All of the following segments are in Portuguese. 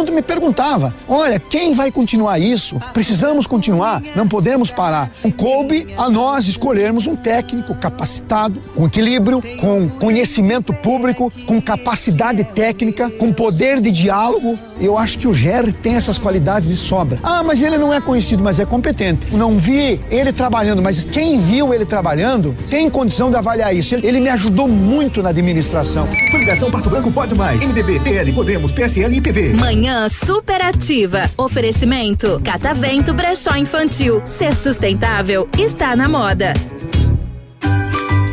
mundo me perguntava: olha, quem vai continuar isso? Precisamos continuar, não podemos parar. Um coube a nós escolhermos um técnico capacitado, com equilíbrio, com conhecimento público, com capacidade técnica, com poder de diálogo. Eu acho que o Jerry tem essas qualidades de sobra. Ah, mas ele não é conhecido, mas é competente. Não vi ele trabalhando, mas quem viu ele trabalhando tem condição de avaliar isso. Ele, ele me ajudou muito na administração. Coligação Pato Branco pode mais. MDB, PL, Podemos, PSL e PV. Manhã superativa. Oferecimento Catavento Brechó Infantil. Ser sustentável está na moda.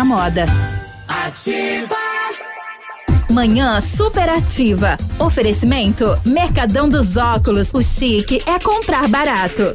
na moda. Ativa! Manhã superativa. Oferecimento Mercadão dos Óculos. O chique é comprar barato.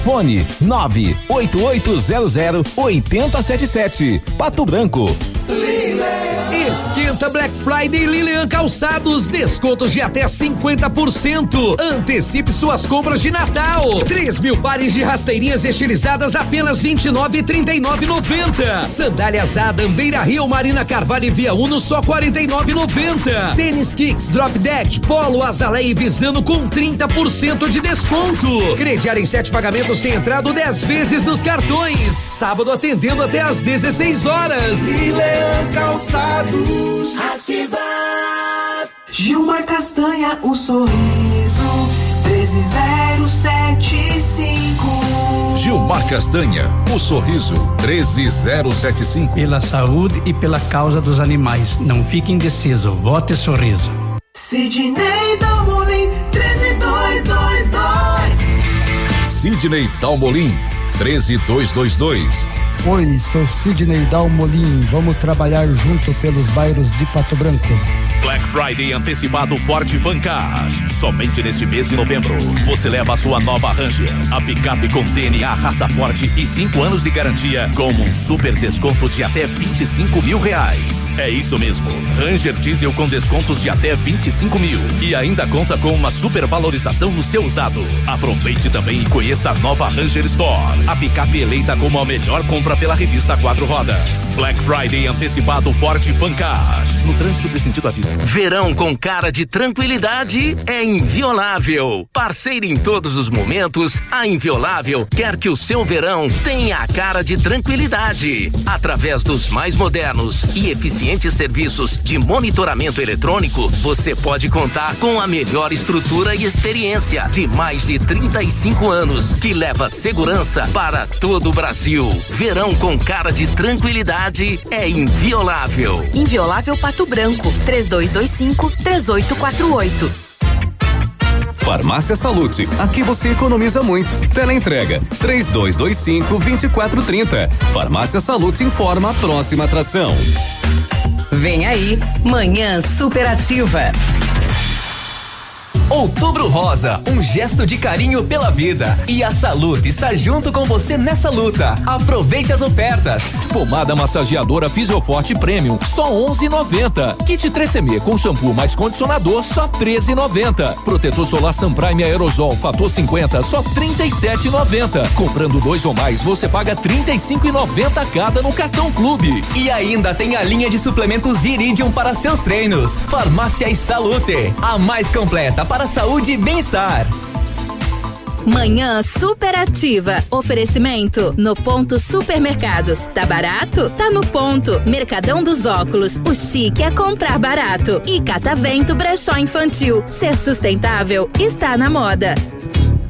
Fone 98800 8077. Pato Branco. Esquenta Black Friday Lilian Calçados, descontos de até 50%. Antecipe suas compras de Natal. 3 mil pares de rasteirinhas estilizadas apenas 29,39,90. Sandálias Adam, Beira Rio, Marina Carvalho e Via Uno só 49,90. Tênis Kicks, Drop Deck, Polo, Azalé e Visano com 30% de desconto. Crediar em sete pagamentos sem entrada 10 vezes nos cartões. Sábado atendendo até às 16 horas. Lilian Calçados. Ativar. Gilmar Castanha, o sorriso 13075. Gilmar Castanha, o sorriso 13075. Pela saúde e pela causa dos animais. Não fique indeciso. Vote sorriso. Sidney Dalmolin 13222. Sidney Dalmolin 13222. Oi, sou Sidney Dalmolin. Vamos trabalhar junto pelos bairros de Pato Branco. Black Friday antecipado Forte Fancar. Somente neste mês de novembro, você leva a sua nova Ranger, a picape com DNA raça forte e 5 anos de garantia, com um super desconto de até 25 mil reais. É isso mesmo, Ranger Diesel com descontos de até 25 mil e ainda conta com uma super valorização no seu usado. Aproveite também e conheça a nova Ranger Store, a picape eleita como a melhor compra pela revista Quatro Rodas. Black Friday antecipado Forte Fancar. No trânsito desse sentido à vida. Verão com cara de tranquilidade é inviolável. Parceira em todos os momentos, a Inviolável quer que o seu verão tenha a cara de tranquilidade. Através dos mais modernos e eficientes serviços de monitoramento eletrônico, você pode contar com a melhor estrutura e experiência de mais de 35 anos, que leva segurança para todo o Brasil. Verão com cara de tranquilidade é inviolável. Inviolável Pato Branco, 3225 3848. Farmácia Salute, aqui você economiza muito. Teleentrega 3225 2430. Farmácia Salute informa a próxima atração. Vem aí, Manhã Superativa. Outubro Rosa, um gesto de carinho pela vida. E a Salute está junto com você nessa luta. Aproveite as ofertas. Pomada massageadora Fisioforte Premium, só 11,90. Kit 3CM com shampoo mais condicionador, só 13,90. Protetor solar Sun Prime Aerosol Fator 50, só 37,90. Comprando dois ou mais, você paga 35,90 cada no cartão Clube. E ainda tem a linha de suplementos Iridium para seus treinos. Farmácia e Salute, a mais completa para saúde e bem-estar. Manhã superativa. Oferecimento no ponto supermercados. Tá barato? Tá no ponto. Mercadão dos óculos. O chique é comprar barato. E Catavento Brechó Infantil. Ser sustentável está na moda.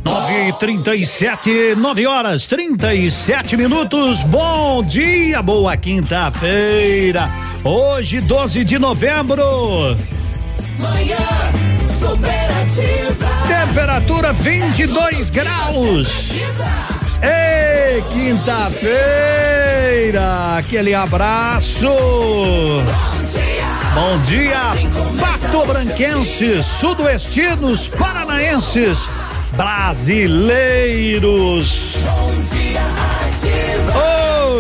9 e 37 9 horas 37 minutos. Bom dia, boa quinta-feira. Hoje, 12 de novembro. Manhã. Temperatura 22 graus. Ei, quinta-feira. Aquele abraço. Bom dia, Pato Branquenses, sudoestinos, paranaenses, brasileiros.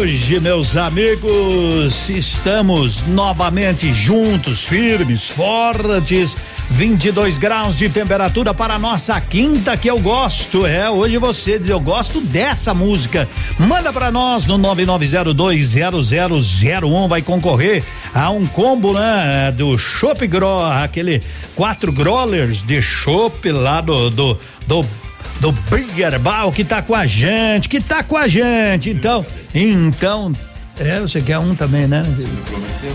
Hoje, meus amigos, estamos novamente juntos, firmes, fortes. 22 graus de temperatura para a nossa quinta que eu gosto. É, hoje você diz eu gosto dessa música. Manda para nós no 99020001 vai concorrer a um combo, né, do Chopp Gro, aquele quatro growlers de chopp lá do do do do Ball que tá com a gente, que tá com a gente. Então, então é, você quer um também, né?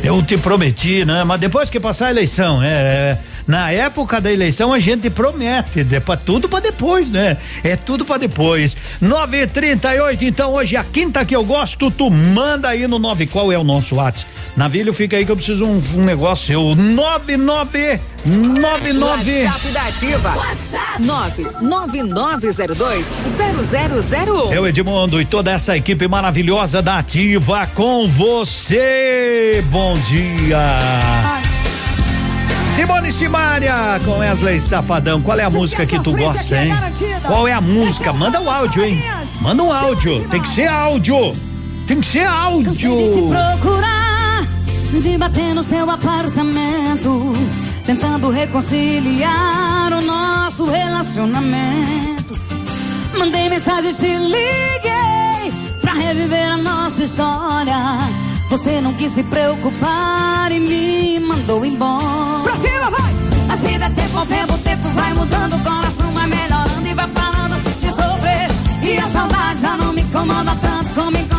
Eu te prometi, né? Mas depois que passar a eleição, é, é na época da eleição a gente promete, é pra, tudo para depois, né? É tudo para depois. 9:38, então hoje é a quinta que eu gosto, tu manda aí no 9 qual é o nosso WhatsApp. Navilho, fica aí que eu preciso um, um negócio seu. 99 99 WhatsApp da Ativa. WhatsApp 999020001. Eu, Edmundo, e toda essa equipe maravilhosa da Ativa com você. Bom dia. Simone Simaria com Wesley Safadão. Qual é a música que tu gosta, hein? Qual é a música? Manda o áudio, hein? Manda um áudio. Tem que ser áudio. Tem que ser áudio. de te procurar, de bater no seu apartamento, tentando reconciliar o nosso relacionamento. Mandei mensagem, te liguei pra reviver a nossa história. Você não quis se preocupar e me mandou embora. Pra cima, vai! Assim dá tempo ao tempo, o tempo vai mudando, o coração vai melhorando e vai parando de se sofrer. E a saudade já não me incomoda tanto como me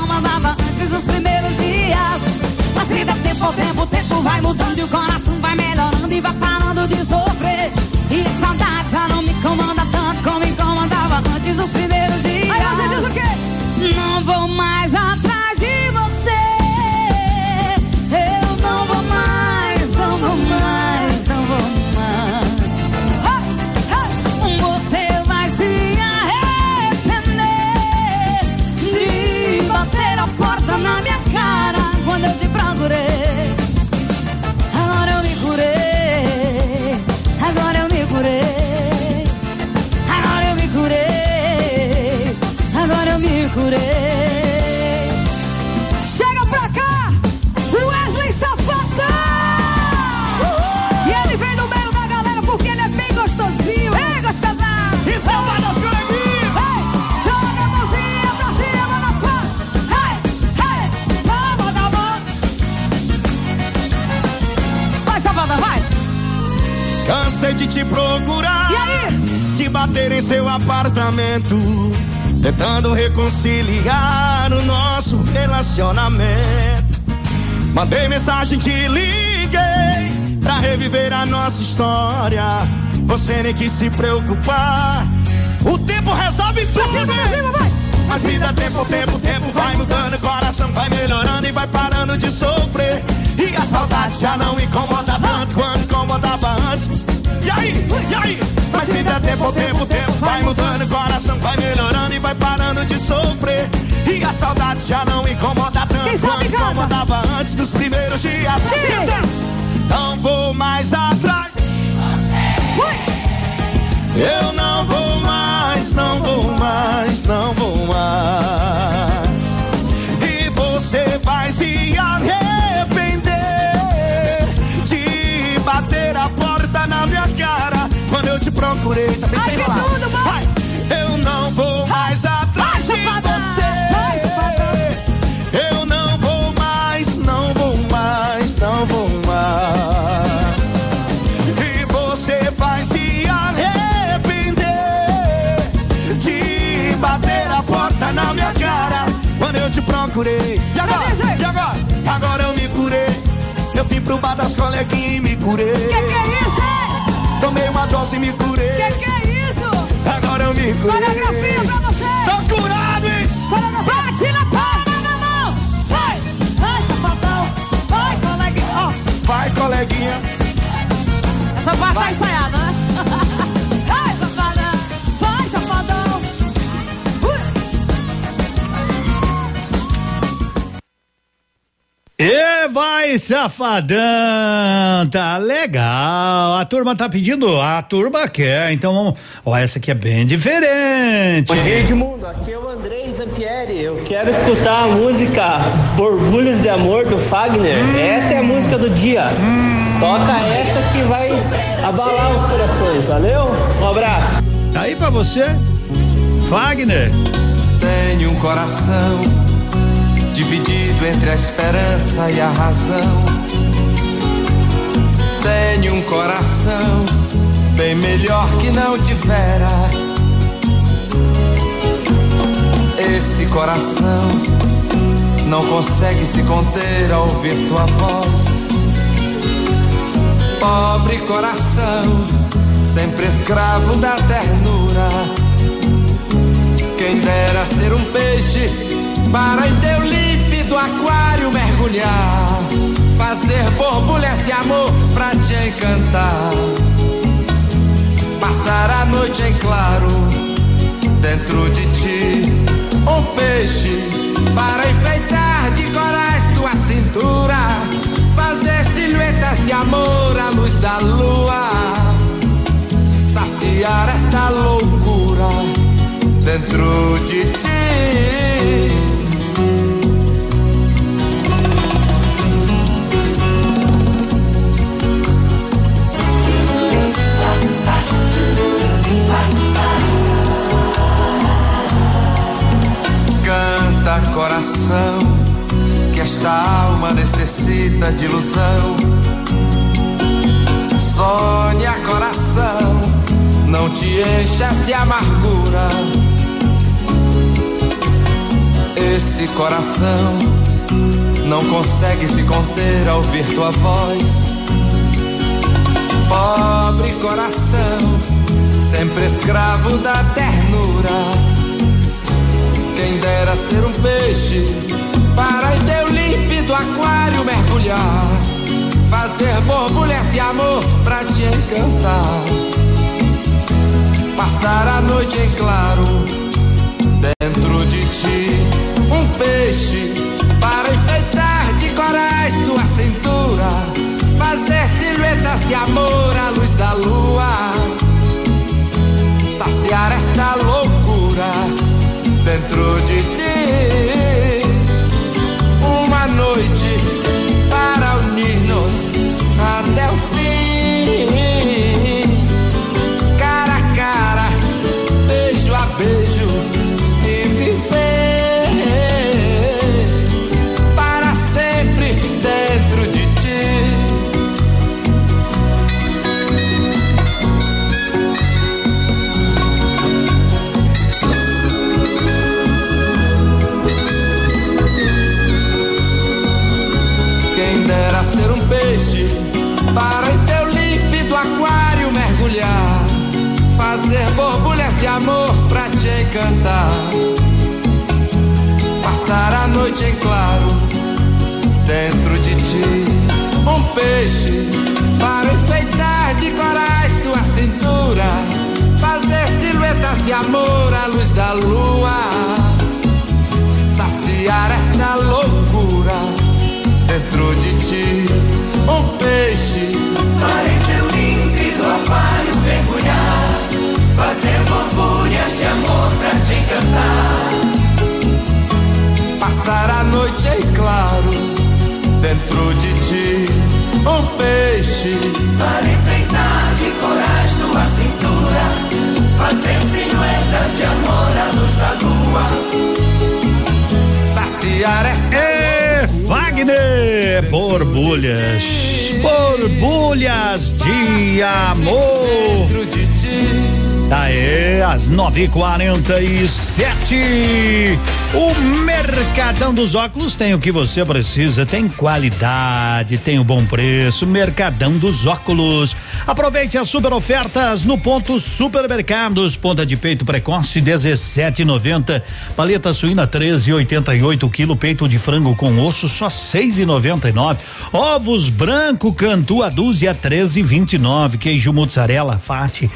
tempo ao tempo, o tempo vai mudando e o coração vai melhorando e vai parando de sofrer. E a saudade já não me incomoda tanto como me incomodava antes dos primeiros dias. Aí você diz o quê? Não vou mais atrás de te procurar. E aí? De bater em seu apartamento. Tentando reconciliar o nosso relacionamento. Mandei mensagem, te liguei. Pra reviver a nossa história. Você nem quis se preocupar. O tempo resolve tudo. Mas se dá tempo, o tempo, o tempo vai mudando, o coração vai melhorando e vai parando de sofrer. E a saudade já não incomoda tanto quanto incomodava antes. E aí, e aí? Mas se dá tempo, tempo, o tempo vai mudando, o coração vai melhorando e vai parando de sofrer. E a saudade já não incomoda tanto quanto incomodava antes dos primeiros dias. Não vou mais atrás. Eu não vou mais, não vou mais, não vou mais. te procurei, Tá bem sem lá. Tudo, Vai. Eu não vou mais atrás Vai, de você. Vai, eu não vou mais, não vou mais, não vou mais. E você vai se arrepender de bater a porta na minha cara quando eu te procurei. E agora? E agora? Agora eu me curei. Eu vim pro bar das coleguinhas e me curei. Que que uma dose e me curei. Que que é isso? Agora eu me curei. Coreografia pra você. Tô curado, hein? Coreografia. Bate na palma da mão. Vai. Vai, safadão. Vai, coleguinha. Ó, Vai, coleguinha. essa parte tá ensaiada, né? vai, safadão! Tá legal. A turma tá pedindo, a turma quer. Então vamos. Ó, essa aqui é bem diferente. Bom dia, Edmundo. Aqui é o Andrei Zampieri. Eu quero escutar a música Borbulhos de Amor do Fagner. Essa é a música do dia. Toca essa que vai abalar os corações. Valeu? Um abraço. Tá aí pra você, Wagner. Tenho um coração dividido entre a esperança e a razão. Tenho um coração bem melhor que não tivera. Esse coração não consegue se conter ao ouvir tua voz. Pobre coração, sempre escravo da ternura. Quem dera ser um peixe para em teu límpido aquário mergulhar. Fazer borbulhas de amor pra te encantar. Passar a noite em claro dentro de ti. Um peixe para enfeitar de corais tua cintura. Fazer silhuetas de amor à luz da lua. Saciar esta loucura dentro de ti. Canta coração, que esta alma necessita de ilusão. Sonha coração, não te enchas de amargura. Esse coração não consegue se conter ao ouvir tua voz. Pobre coração, sempre escravo da ternura. Dera ser um peixe para em teu límpido aquário mergulhar. Fazer borbulhas de amor pra te encantar. Passar a noite em claro dentro de ti. Um peixe para enfeitar de corais tua cintura. Fazer silhuetas de amor à luz da lua. Saciar esta loucura dentro de ti. Passar a noite em claro dentro de ti. Um peixe para enfeitar de corais tua cintura. Fazer silhuetas de amor à luz da lua. Saciar esta loucura dentro de ti. Um peixe Para em teu límpido aquário mergulhar Fazer borbulhas de amor pra te encantar passar a noite em claro dentro de ti. Um peixe Para enfeitar de corais tua cintura Fazer silhuetas de amor à luz da lua saciar E Wagner, borbulhas, borbulhas de amor. dentro de ti. Aê, às nove e quarenta e sete. O Mercadão dos Óculos tem o que você precisa, tem qualidade, tem o um bom preço. Mercadão dos Óculos. Aproveite as super ofertas no ponto Supermercados. Ponta de peito precoce 17,90. Paleta suína 13,88 quilo. Peito de frango com osso só 6,99. Ovos branco cantu a dúzia 13,29. Queijo mozzarella fati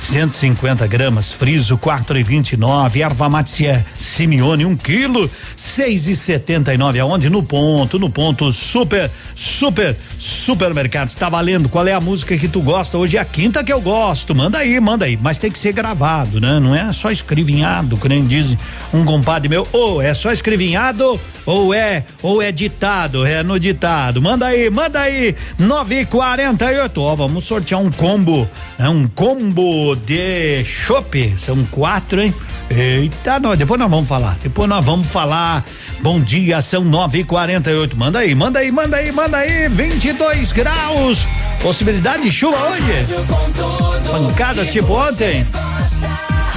150 gramas, friso quatro e vinte e nove, erva matia Simeone um quilo, seis e setenta e nove, aonde? No ponto, no ponto super, super, supermercado, está valendo, qual é a música que tu gosta? Hoje é a quinta que eu gosto, manda aí, manda aí, mas tem que ser gravado, né? Não é só escrevinhado, que nem diz um compadre meu, ou é só escrevinhado ou é, ou é ditado, é no ditado, manda aí, manda aí, nove e quarenta e oito, ó, vamos sortear um combo, né? Um combo de chopp, são quatro, hein? Eita, nós, depois nós vamos falar, depois nós vamos falar. Bom dia, são nove e quarenta e oito. Manda aí, manda aí, manda aí, manda aí. 22 graus. Possibilidade de chuva hoje? Pancada tipo ontem?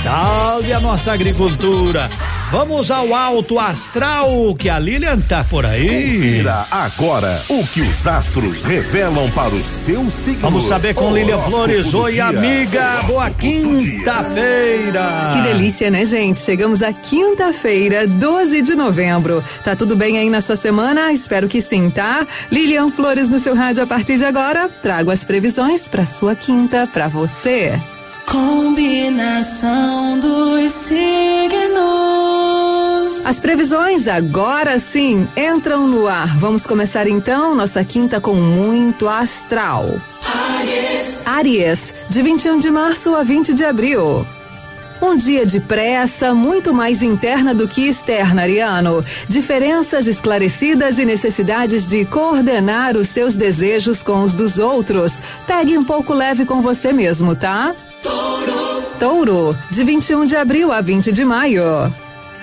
Salve a nossa agricultura. Vamos ao alto astral que a Lilian tá por aí. Confira agora o que os astros revelam para o seu signo. Vamos saber com Lilian Flores. Oi, dia. amiga. Boa quinta-feira. Que delícia, né, gente? Chegamos à quinta-feira, 12 de novembro. Tá tudo bem aí na sua semana? Espero que sim, tá? Lilian Flores no seu rádio a partir de agora. Trago as previsões para sua quinta para você. Combinação dos signos. As previsões agora sim entram no ar. Vamos começar então nossa quinta com muito astral. Aries. Aries, de 21 de março a 20 de abril. Um dia de pressa, muito mais interna do que externa, Ariano. Diferenças esclarecidas e necessidades de coordenar os seus desejos com os dos outros. Pegue um pouco leve com você mesmo, tá? Touro. De 21 de abril a 20 de maio.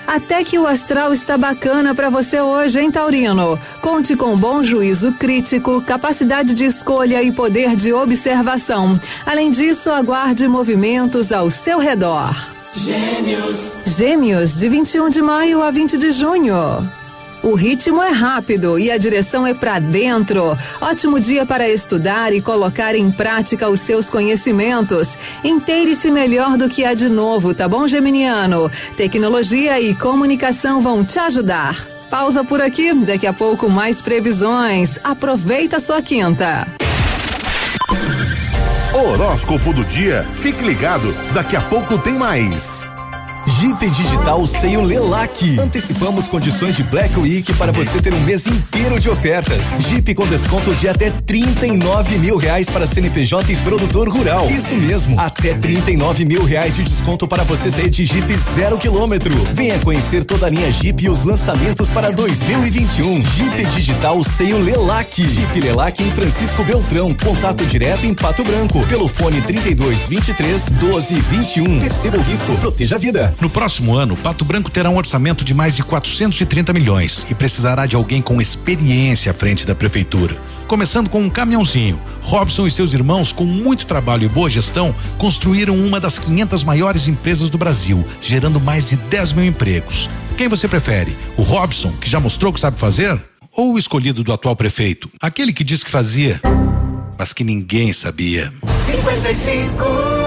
Até que o astral está bacana para você hoje, hein, Taurino? Conte com bom juízo crítico, capacidade de escolha e poder de observação. Além disso, aguarde movimentos ao seu redor. Gêmeos. Gêmeos, de 21 de maio a 20 de junho. O ritmo é rápido e a direção é para dentro. Ótimo dia para estudar e colocar em prática os seus conhecimentos. Inteire-se melhor do que há de novo, tá bom, Geminiano? Tecnologia e comunicação vão te ajudar. Pausa por aqui, daqui a pouco mais previsões. Aproveita sua quinta. Horóscopo do dia. Fique ligado, daqui a pouco tem mais. Jeep Digital Seio Lelac. Antecipamos condições de Black Week para você ter um mês inteiro de ofertas. Jeep com descontos de até 39 mil reais para CNPJ e produtor rural. Isso mesmo, até 39 mil reais de desconto para você sair de Jeep zero quilômetro. Venha conhecer toda a linha Jeep e os lançamentos para 2021. Jeep Digital Seio Lelac. Jeep Lelac em Francisco Beltrão. Contato direto em Pato Branco. Pelo fone 32 23 12 21. Perceba o risco, proteja a vida. No próximo ano, Pato Branco terá um orçamento de mais de 430 milhões e precisará de alguém com experiência à frente da prefeitura. Começando com um caminhãozinho, Robson e seus irmãos, com muito trabalho e boa gestão, construíram uma das 500 maiores empresas do Brasil, gerando mais de 10 mil empregos. Quem você prefere? O Robson, que já mostrou que sabe fazer? Ou o escolhido do atual prefeito? Aquele que disse que fazia, mas que ninguém sabia. 55.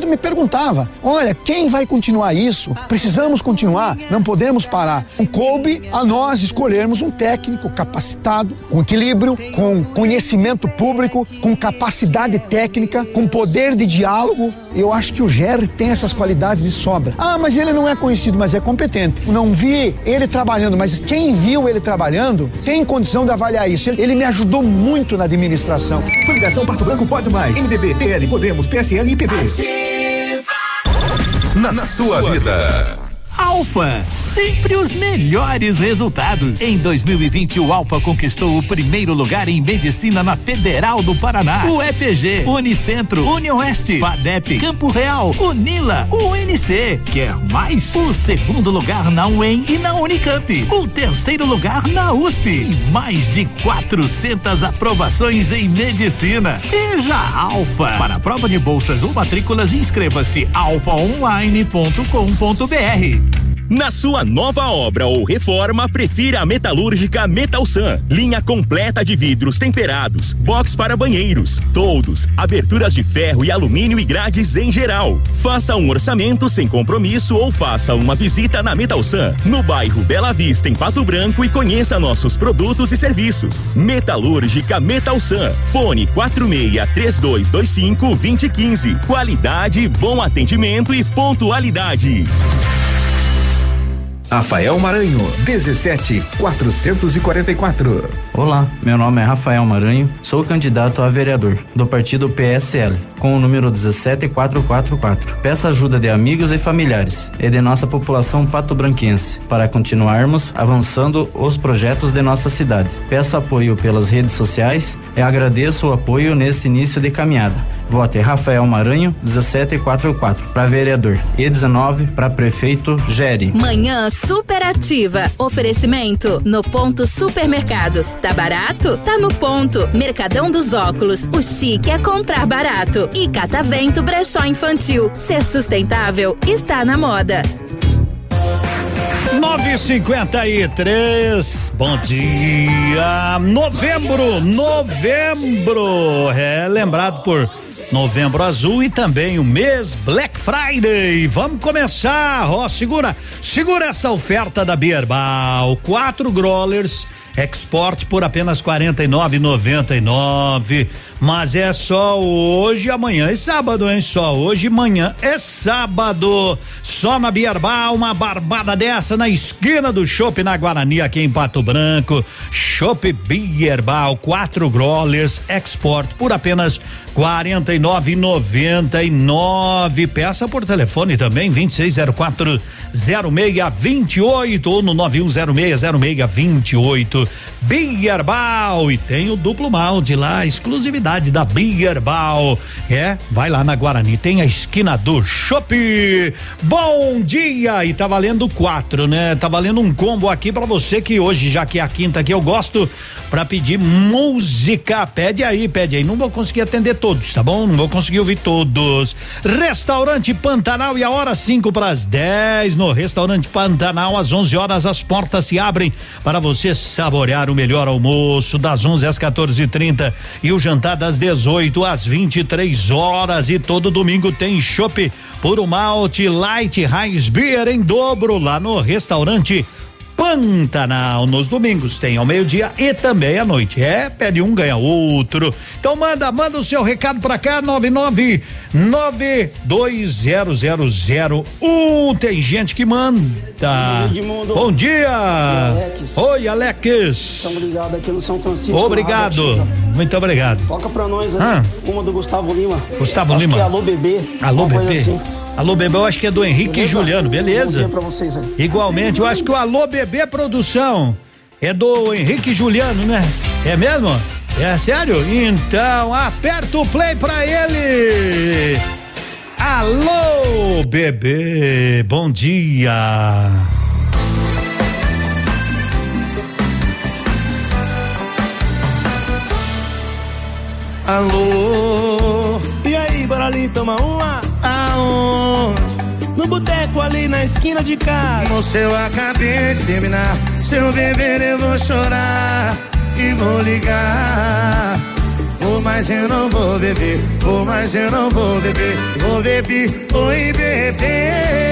mundo me perguntava: olha, quem vai continuar isso? Precisamos continuar, não podemos parar. O coube a nós escolhermos um técnico capacitado, com equilíbrio, com conhecimento público, com capacidade técnica, com poder de diálogo. Eu acho que o Jerry tem essas qualidades de sobra. Ah, mas ele não é conhecido, mas é competente. Não vi ele trabalhando, mas quem viu ele trabalhando tem condição de avaliar isso. Ele, ele me ajudou muito na administração. Coligação Pato Branco pode mais. MDB, PL, Podemos, PSL e IPV. Na, na sua vida. Alfa, sempre os melhores resultados. Em 2020, o Alfa conquistou o primeiro lugar em medicina na Federal do Paraná. O EPG, Unicentro, Unioeste, FADEP, Campo Real, Unila, UNC. Quer mais? O segundo lugar na UEM e na Unicamp. O terceiro lugar na USP. E mais de 400 aprovações em medicina. Seja Alfa. Para a prova de bolsas ou matrículas, inscreva-se alfaonline.com.br. Na sua nova obra ou reforma, prefira a metalúrgica Metalsan. Linha completa de vidros temperados, box para banheiros, toldos, aberturas de ferro e alumínio e grades em geral. Faça um orçamento sem compromisso ou faça uma visita na Metalsan, no bairro Bela Vista, em Pato Branco e conheça nossos produtos e serviços. Metalúrgica Metalsan. Fone 46 3225 2015. Qualidade, bom atendimento e pontualidade. Rafael Maranho, 17 444. Olá, meu nome é Rafael Maranho, sou candidato a vereador do partido PSL, com o número 17444. Peço ajuda de amigos e familiares e de nossa população pato-branquense para continuarmos avançando os projetos de nossa cidade. Peço apoio pelas redes sociais e agradeço o apoio neste início de caminhada. Vote Rafael Maranho, 1744 para vereador e 19 para prefeito Gere. Manhã superativa. Oferecimento no ponto supermercados. Tá barato? Tá no ponto. Mercadão dos óculos. O chique é comprar barato. E Catavento Brechó Infantil. Ser sustentável está na moda. 953. Bom dia. Novembro, novembro. É lembrado por Novembro Azul e também o mês Black Friday. Vamos começar, ó, segura, segura essa oferta da Bierbal. Quatro growlers Export por apenas quarenta e nove noventa e nove, mas é só hoje, amanhã e sábado, hein? Só hoje, amanhã é sábado. Só na Bierbal, uma barbada dessa na esquina do Shopping na Guarani aqui em Pato Branco. Shopping Bierbal, quatro growlers Export por apenas quarenta e nove noventa e nove. Peça por telefone também vinte e seis zero quatro zero meia vinte e oito ou no nove um zero meia zero meia vinte e oito. Bierbal e tem o duplo malte lá, exclusividade da Bierbal. É, vai lá na Guarani, tem a esquina do Shopping. Bom dia e tá valendo quatro, né? Tá valendo um combo aqui para você que hoje, já que é a quinta que eu gosto, para pedir música. Pede aí, pede aí. Não vou conseguir atender todos, tá bom? Não vou conseguir ouvir todos. Restaurante Pantanal e a hora cinco para as 10 no Restaurante Pantanal às 11 horas as portas se abrem para você saborear o melhor almoço das 11 às 14:30 e, e o jantar das 18 às 23 horas e todo domingo tem chopp por um malte light Heinz Beer em dobro lá no restaurante Pantanal. Nos domingos tem ao meio-dia e também à noite. É, pede um, ganha outro. Então manda, manda o seu recado pra cá, 999200001. Tem gente que manda. Edmundo. Bom dia. Alex. Oi, Alex. Estamos ligados aqui no São Francisco. Obrigado. Muito obrigado. Toca pra nós aí, Ah. uma do Gustavo Lima. Gustavo Acho Lima. Que é Alô Bebê. Alô, bebê. assim. Alô, bebê, eu acho que é do Henrique e Beleza? Juliano, Bom beleza? dia pra vocês aí. Igualmente, eu acho que o Alô Bebê Produção é do Henrique e Juliano, né? É mesmo? É sério? Então, aperta o play pra ele! Alô, bebê, bom dia! Alô, e aí, bora ali tomar uma? Aonde? No boteco ali na esquina de casa. Moço, eu acabei de terminar. Se eu beber, eu vou chorar e vou ligar. Vou, mas eu não vou beber. Vou, mas eu não vou beber. Vou beber, oi, bebê.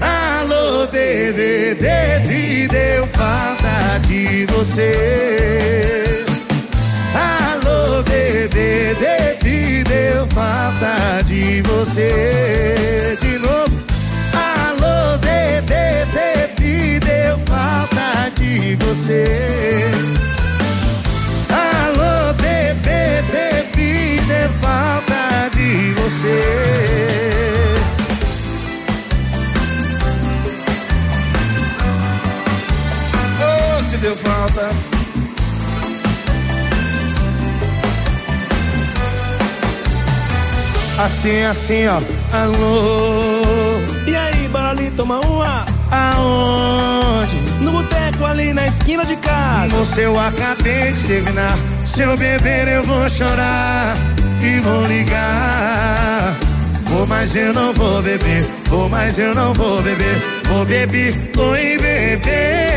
Alô, bebê, bebê, deu falta de você. você de novo. Alô, bebê, bebê, deu falta de você. Alô, bebê, bebê, deu falta de você. Oh, se deu falta. Assim, assim, ó. Alô. E aí, bora ali tomar uma? Aonde? No boteco ali na esquina de casa. Você eu acabei de terminar. Se eu beber, eu vou chorar. E vou ligar. Vou, mas eu não vou beber. Vou, mas eu não vou beber. Vou beber, oi, beber.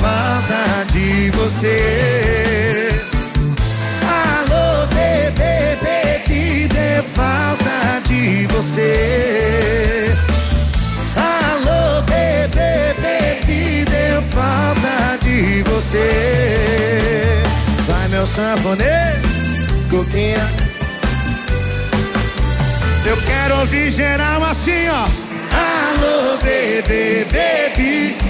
Falta de você. Alô, bebê, bebi, deu falta de você. Alô, bebê, bebi, deu falta de você. Vai, meu sanfoneiro, coquinha. Eu quero ouvir geral assim, ó. Alô, bebê, bebi.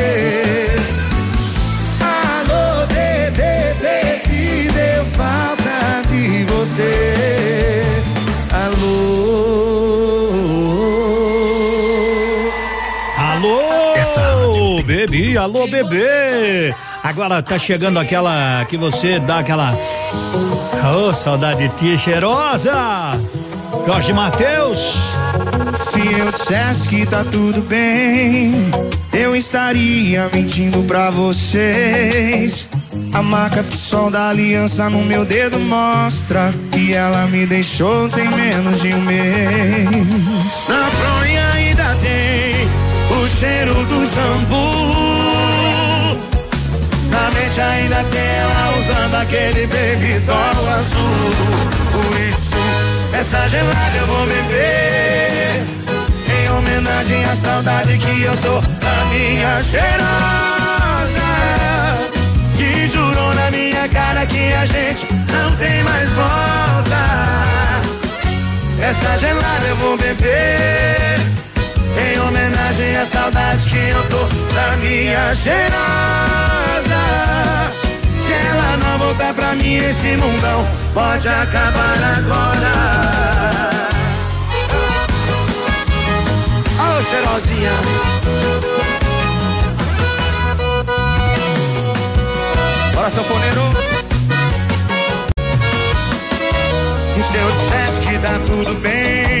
Bebê, alô, bebê. Agora tá chegando aquela que você dá aquela. Oh, saudade de tia cheirosa. Jorge Matheus. Se eu dissesse que tá tudo bem, eu estaria mentindo pra vocês. A marca do sol da aliança no meu dedo mostra que ela me deixou tem menos de um mês. Na fronha ainda tem o cheiro do shampoo. Ainda tem ela usando aquele baby azul. Por isso, essa gelada eu vou beber. Em homenagem à saudade que eu tô da minha cheirosa. Que jurou na minha cara que a gente não tem mais volta. Essa gelada eu vou beber. Em homenagem à saudade que eu tô da minha cheirosa. Se ela não voltar pra mim, esse mundão pode acabar agora. Ô cheirosinha. Bora, sanfoneiro. Se eu dissesse que tá tudo bem,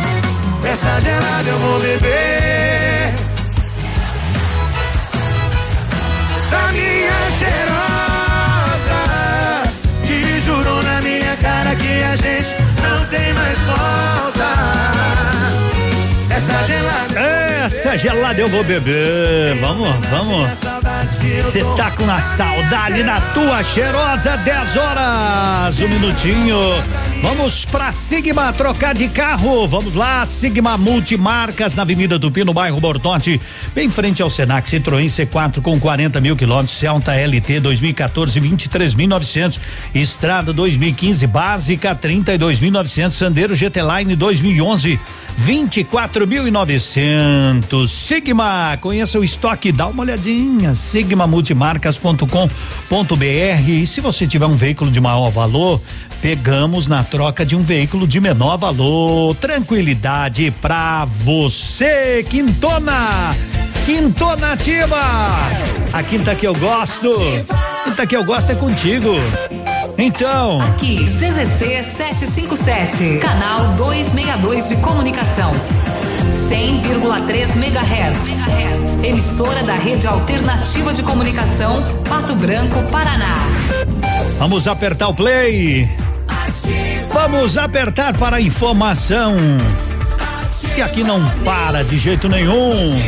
Essa gelada eu vou beber. Da minha cheirosa. Que jurou na minha cara que a gente não tem mais volta. Essa gelada. Essa gelada eu vou beber. Vamos, vamos. Você tá com a saudade da tua cheirosa 10 horas, um minutinho. Vamos pra Sigma trocar de carro. Vamos lá, Sigma Multimarcas na Avenida Tupi, no bairro Bortote, bem frente ao Senac Citroën C4 com 40 mil quilômetros, Celta LT 2014 23.900, Estrada 2015 básica 32.900, Sandero GT Line 2011 24.900. Sigma, conheça o estoque, dá uma olhadinha. sigmamultimarcas.com.br. E se você tiver um veículo de maior valor, pegamos na troca de um veículo de menor valor. Tranquilidade pra você, Quintona. Quintona Ativa. A quinta que eu gosto. Quinta que eu gosto é contigo. Então. Aqui, CZC 757, canal 262 de comunicação. 100,3 MHz. Emissora da Rede Alternativa de Comunicação, Pato Branco, Paraná. Vamos apertar o play. Vamos apertar para a informação. Que aqui não para de jeito nenhum.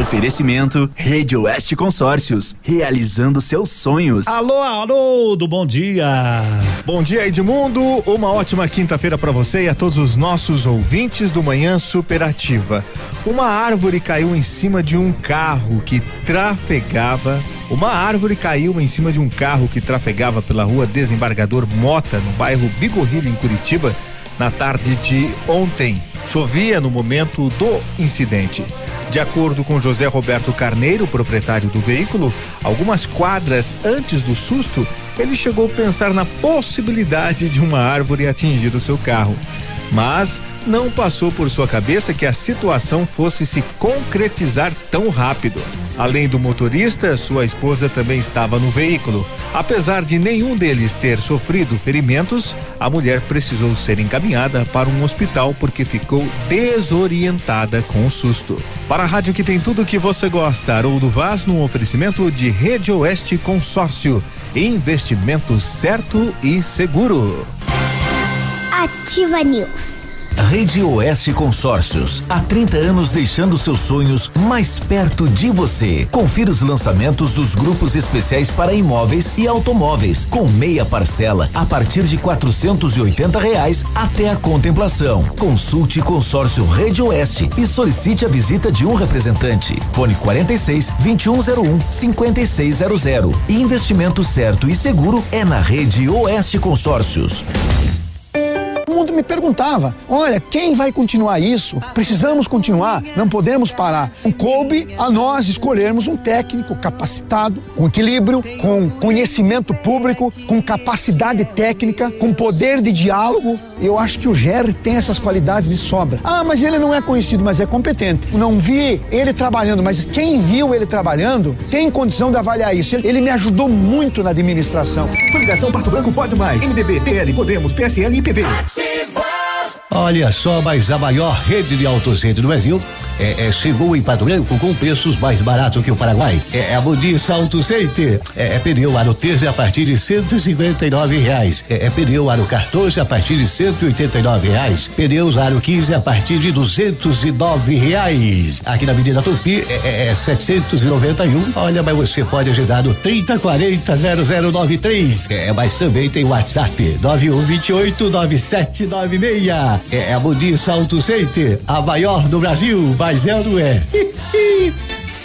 Oferecimento Rede Oeste Consórcios, realizando seus sonhos. Alô, alô, do bom dia. Bom dia, Edmundo. Uma ótima quinta-feira para você e a todos os nossos ouvintes do Manhã Superativa. Uma árvore caiu em cima de um carro que trafegava. Uma árvore caiu em cima de um carro que trafegava pela rua Desembargador Mota, no bairro Bigorrilho, em Curitiba, na tarde de ontem. Chovia no momento do incidente. De acordo com José Roberto Carneiro, proprietário do veículo, algumas quadras antes do susto, ele chegou a pensar na possibilidade de uma árvore atingir o seu carro. Mas não passou por sua cabeça que a situação fosse se concretizar tão rápido. Além do motorista, sua esposa também estava no veículo. Apesar de nenhum deles ter sofrido ferimentos, a mulher precisou ser encaminhada para um hospital porque ficou desorientada com o susto. Para a rádio que tem tudo que você gosta, Haroldo Vaz, num oferecimento de Rede Oeste Consórcio. Investimento certo e seguro. Ativa News. Rede Oeste Consórcios, há 30 anos deixando seus sonhos mais perto de você. Confira os lançamentos dos grupos especiais para imóveis e automóveis, com meia parcela a partir de quatrocentos e oitenta reais até a contemplação. Consulte Consórcio Rede Oeste e solicite a visita de um representante. Fone 46 2101 5600. Investimento certo e seguro é na Rede Oeste Consórcios. Mundo me perguntava: olha, quem vai continuar isso? Precisamos continuar, não podemos parar. Coube a nós escolhermos um técnico capacitado, com equilíbrio, com conhecimento público, com capacidade técnica, com poder de diálogo. Eu acho que o Jerry tem essas qualidades de sobra. Ah, mas ele não é conhecido, mas é competente. Não vi ele trabalhando, mas quem viu ele trabalhando tem condição de avaliar isso. Ele, ele me ajudou muito na administração. Coligação Pato Branco pode mais. MDB, PL, Podemos, PSL e PV. Ativa! Olha só, mas a maior rede de autocentro do Brasil é, é, chegou em Pato Branco com preços mais baratos que o Paraguai. É, é a Modis Auto. É, é pneu aro 13 a partir de 159 reais. É, é pneu aro 14 a partir de 189 reais. Pneus aro 15 a partir de 209 reais. Aqui na Avenida Tupi é, é 791. Olha, mas você pode ajudar no 3040 0093. É, mas também tem WhatsApp 9128 9796. É a Modis Auto Center, a maior do Brasil, mas é ou não é?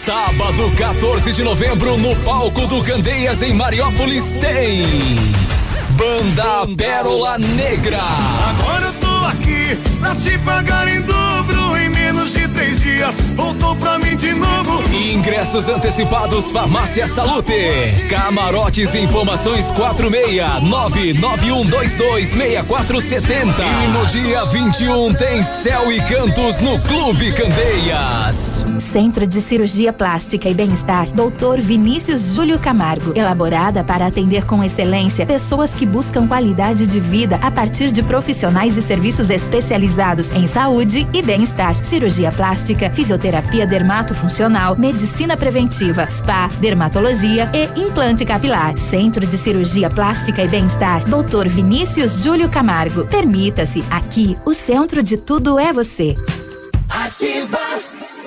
Sábado, 14 de novembro, no palco do Candeias, em Mariópolis, tem. Banda Pérola Negra. Agora eu tô aqui pra te pagar em dobro dias. Voltou pra mim de novo. Ingressos antecipados Farmácia Salute. Camarotes e informações 46991226470. E no dia 21 tem Céu e Cantos no Clube Candeias. Centro de Cirurgia Plástica e Bem-Estar, Dr. Vinícius Júlio Camargo. Elaborada para atender com excelência pessoas que buscam qualidade de vida a partir de profissionais e serviços especializados em saúde e bem-estar. Cirurgia plástica, fisioterapia dermatofuncional, medicina preventiva, spa, dermatologia e implante capilar. Centro de Cirurgia Plástica e Bem-Estar, Dr. Vinícius Júlio Camargo. Permita-se, aqui o centro de tudo é você. Ativa.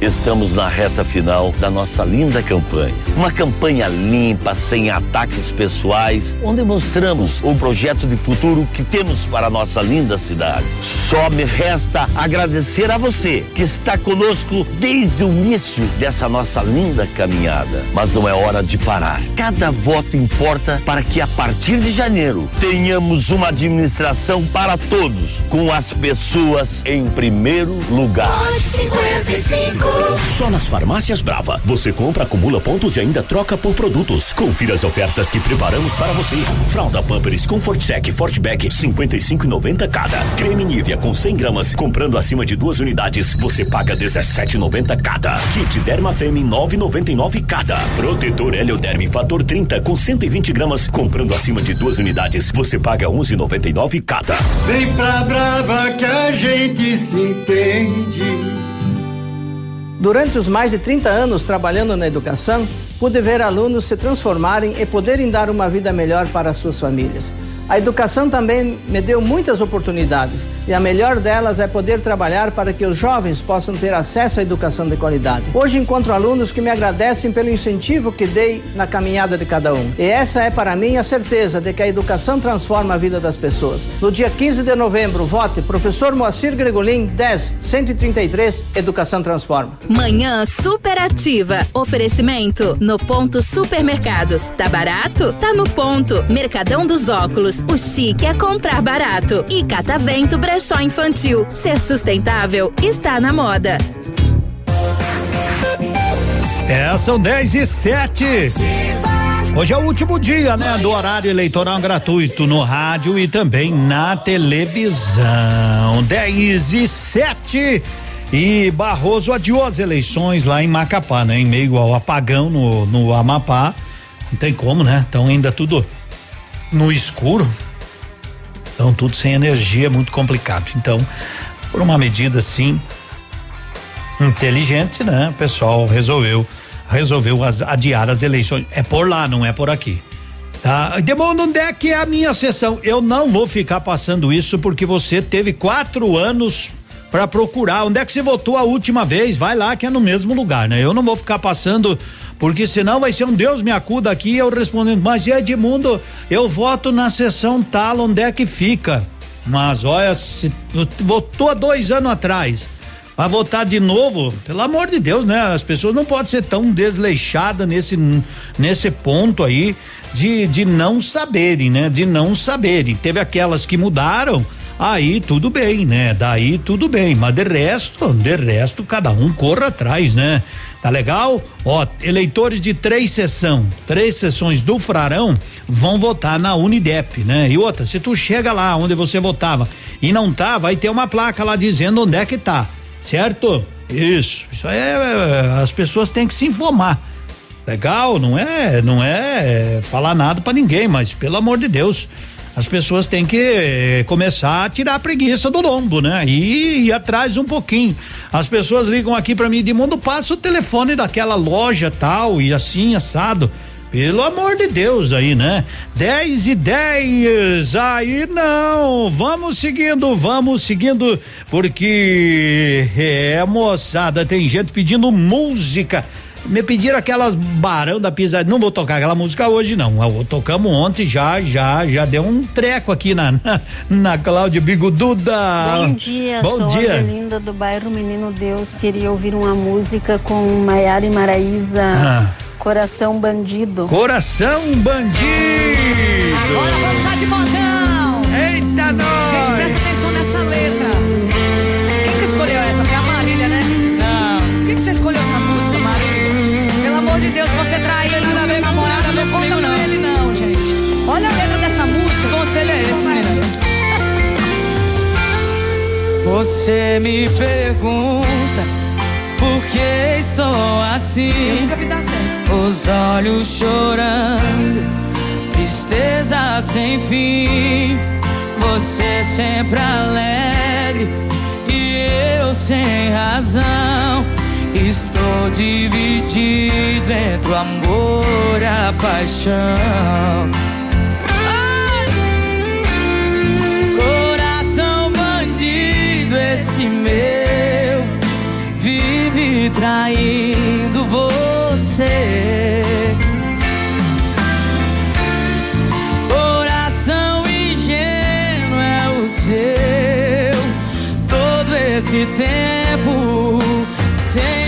Estamos na reta final da nossa linda campanha. Uma campanha limpa, sem ataques pessoais, onde mostramos o projeto de futuro que temos para a nossa linda cidade. Só me resta agradecer a você que está conosco desde o início dessa nossa linda caminhada. Mas não é hora de parar. Cada voto importa para que a partir de janeiro tenhamos uma administração para todos, com as pessoas em primeiro lugar. 55 Só nas farmácias Brava, você compra, acumula pontos e ainda troca por produtos. Confira as ofertas que preparamos para você. Fralda Pampers Comfort Sec Fortback 55,90 cada. Creme Nivea com 100 gramas, comprando acima de duas unidades, você paga 17,90 cada. Kit Derma Femme 9,99 cada. Protetor Helioderme Fator 30 com 120 gramas, comprando acima de duas unidades, você paga 11,99 cada. Vem pra Brava que a gente se entende. Durante os mais de 30 anos trabalhando na educação, pude ver alunos se transformarem e poderem dar uma vida melhor para suas famílias. A educação também me deu muitas oportunidades e a melhor delas é poder trabalhar para que os jovens possam ter acesso à educação de qualidade. Hoje encontro alunos que me agradecem pelo incentivo que dei na caminhada de cada um. E essa é para mim a certeza de que a educação transforma a vida das pessoas. No dia 15 de novembro, vote professor Moacir Gregolin 10 133 Educação Transforma. Manhã superativa. Oferecimento no ponto supermercados. Tá barato? Tá no ponto. Mercadão dos óculos. O chique é comprar barato. E Catavento Brechó Infantil. Ser sustentável está na moda. É, são 10 e 7. Hoje é o último dia, né, do horário eleitoral gratuito no rádio e também na televisão. 10 e 7. E Barroso adiou as eleições lá em Macapá, né? Em meio ao apagão no, no Amapá. Não tem como, né? Então ainda tudo no escuro. Então tudo sem energia é muito complicado. Então, por uma medida assim inteligente, né? O pessoal resolveu resolveu as, adiar as eleições. É por lá, não é por aqui. Tá? Demundo, onde é que é a minha sessão? Eu não vou ficar passando isso porque você teve quatro anos para procurar. Onde é que você votou a última vez? Vai lá que é no mesmo lugar, né? Eu não vou ficar passando porque senão vai ser um Deus me acuda aqui eu respondendo, mas Edmundo, eu voto na sessão tal, onde é que fica? Mas olha, se votou há dois anos atrás, vai votar de novo, pelo amor de Deus, né? As pessoas não podem ser tão desleixadas nesse, nesse ponto aí de, de não saberem, né? De não saberem. Teve aquelas que mudaram, aí tudo bem, né? Daí tudo bem, mas de resto, de resto, cada um corra atrás, né? Tá legal? Ó, eleitores de três sessão, três sessões do Frarão vão votar na Unidep, né? E outra, se tu chega lá onde você votava e não tá, vai ter uma placa lá dizendo onde é que tá, certo? Isso, isso aí é, as pessoas têm que se informar. Legal, não é, não é falar nada para ninguém, mas pelo amor de Deus, as pessoas têm que eh, começar a tirar a preguiça do lombo, né? E ir atrás um pouquinho. As pessoas ligam aqui para mim de mundo, passa o telefone daquela loja tal e assim assado. Pelo amor de Deus aí, né? 10 e 10. Aí não. Vamos seguindo, vamos seguindo, porque é moçada, tem gente pedindo música me pediram aquelas barão da pisadinha. Não vou tocar aquela música hoje, não. Tocamos ontem, já, já, já deu um treco aqui na, na, na Cláudia Bigoduda. Bom dia, Bom sou dia. a Zelinda do bairro Menino Deus. Queria ouvir uma música com Maiara e Maraíza. Ah. Coração Bandido. Coração Bandido. Agora vamos lá de montão. Eita, nós. Você me pergunta por que estou assim. Os olhos chorando, tristeza sem fim. Você sempre alegre e eu sem razão. Estou dividido entre o amor e a paixão. Esse meu vive traindo você. Coração ingênuo é o seu, todo esse tempo sem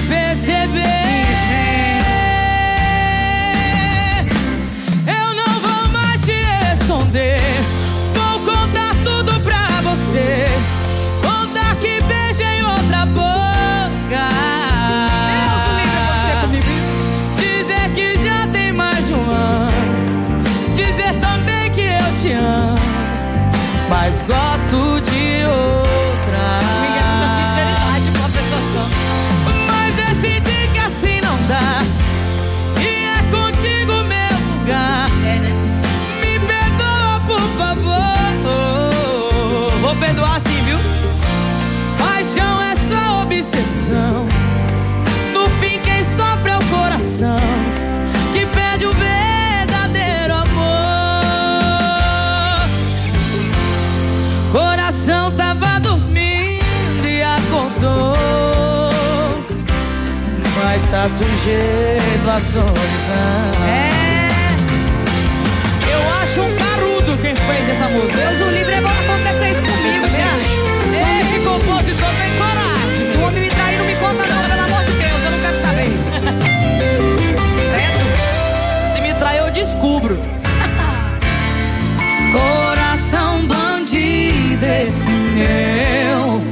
tá sujeito à solidão. É. Eu acho um carudo quem fez essa música. Deus o livre é bom acontecer isso comigo, gente. acho. Esse compositor tem coragem. Se o homem me trair, não me conta não, pelo amor de Deus, eu não quero saber. Se me trair, eu descubro. Coração bandido esse meu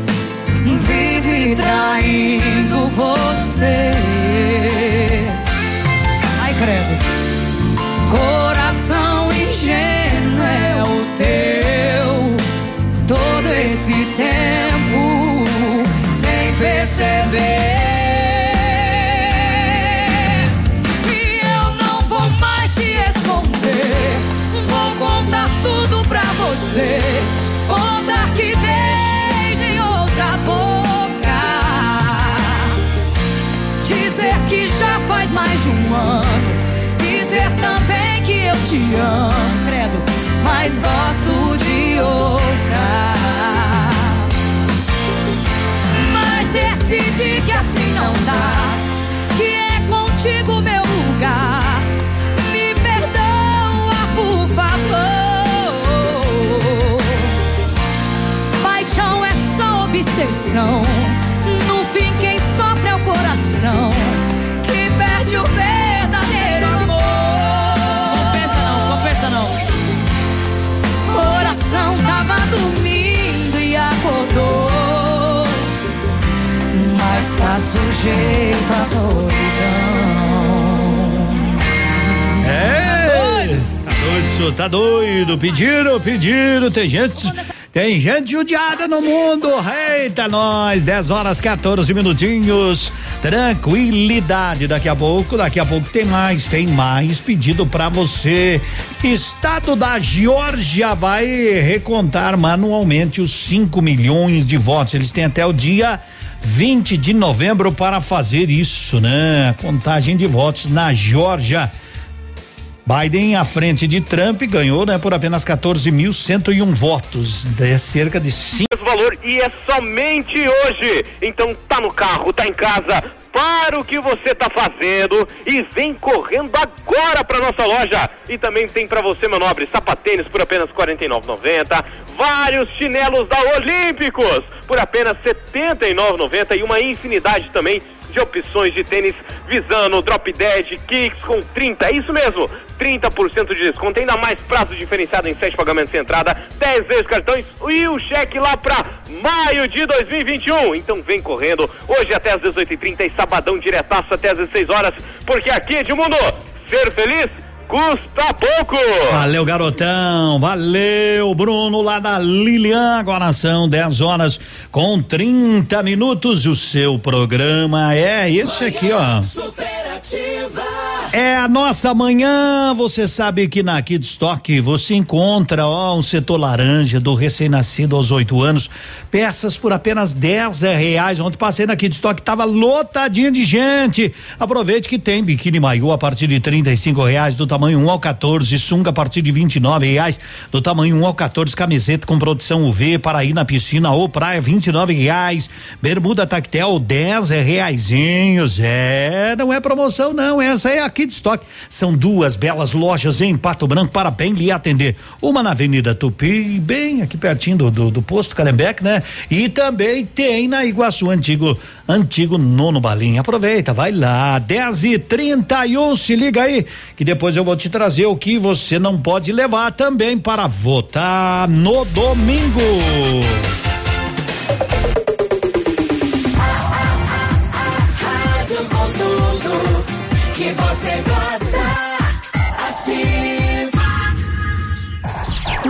Vive traindo você faz mais de um ano. Dizer também que eu te amo, credo. Mas gosto de outra. Mas decidi que assim não dá. Que é contigo meu lugar. Me perdoa, por favor. Paixão é só obsessão. Sujeito à solidão. É! Tá doido, senhor, tá doido. Pediram, pediram. Tem gente. Tem gente judiada no mundo. Eita, nós. 10 horas 14 minutinhos. Tranquilidade. Daqui a pouco, daqui a pouco tem mais. Tem mais pedido pra você. Estado da Geórgia vai recontar manualmente os 5 milhões de votos. Eles têm até o dia 20 de novembro para fazer isso, né? Contagem de votos na Geórgia. Biden à frente de Trump ganhou, né, por apenas 14.101 votos, de cerca de cinco mesmo valor e é somente hoje. Então tá no carro, tá em casa, para o que você tá fazendo e vem correndo agora para nossa loja. E também tem para você, meu nobre, sapatênis por apenas R$ 49,90, vários chinelos da Olímpicos por apenas R$ 79,90 e uma infinidade também de opções de tênis visando drop dead, kicks com 30, é isso mesmo, 30% de desconto, ainda mais prazo diferenciado em 7 pagamentos sem entrada, 10 vezes cartões e o cheque lá pra maio de 2021. Então vem correndo, hoje até às 18h30 e sabadão diretaço até às 16 horas, porque aqui, Edmundo, ser feliz custa pouco. Valeu, garotão. Valeu, Bruno, lá da Lilian. Agora são 10 horas com 30 minutos. O seu programa é esse aqui, ó. É a nossa manhã. Você sabe que na Kid Stock você encontra ó, um setor laranja do recém-nascido aos oito anos. Peças por apenas 10 reais. Ontem passei na Kid Stock, tava lotadinho de gente. Aproveite que tem biquíni maiô a partir de 35 reais do tamanho 1 ao 14, sunga a partir de 29 reais do tamanho 1 ao 14, camiseta com produção UV para ir na piscina ou praia 29 reais. Bermuda tactel 10 reaisinhos. É, não é promoção não, essa é a Kid Stock. São duas belas lojas em Pato Branco para bem lhe atender. Uma na Avenida Tupi, bem aqui pertinho do, do, do posto Calembec, né? E também tem na Iguaçu antigo antigo nono balinha. Aproveita, vai lá, 10 e 31 se liga aí, que depois eu vou te trazer o que você não pode levar também para votar no domingo.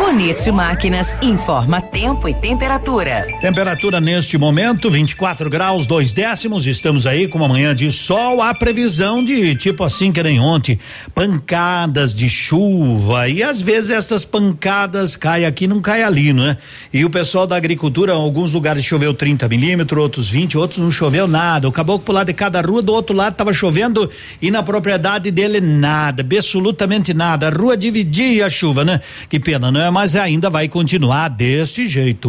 Bonito Máquinas informa tempo e temperatura. Temperatura neste momento 24 graus, dois décimos. Estamos aí com uma manhã de sol. A previsão de tipo assim que nem ontem, pancadas de chuva e às vezes essas pancadas caem aqui, não cai ali, não é? E o pessoal da agricultura, alguns lugares choveu 30 milímetros, outros 20, outros não choveu nada. O caboclo pro lado de cada rua, do outro lado tava chovendo e na propriedade dele nada, absolutamente nada. A rua dividia a chuva, né? Que pena, não é? Mas ainda vai continuar desse jeito.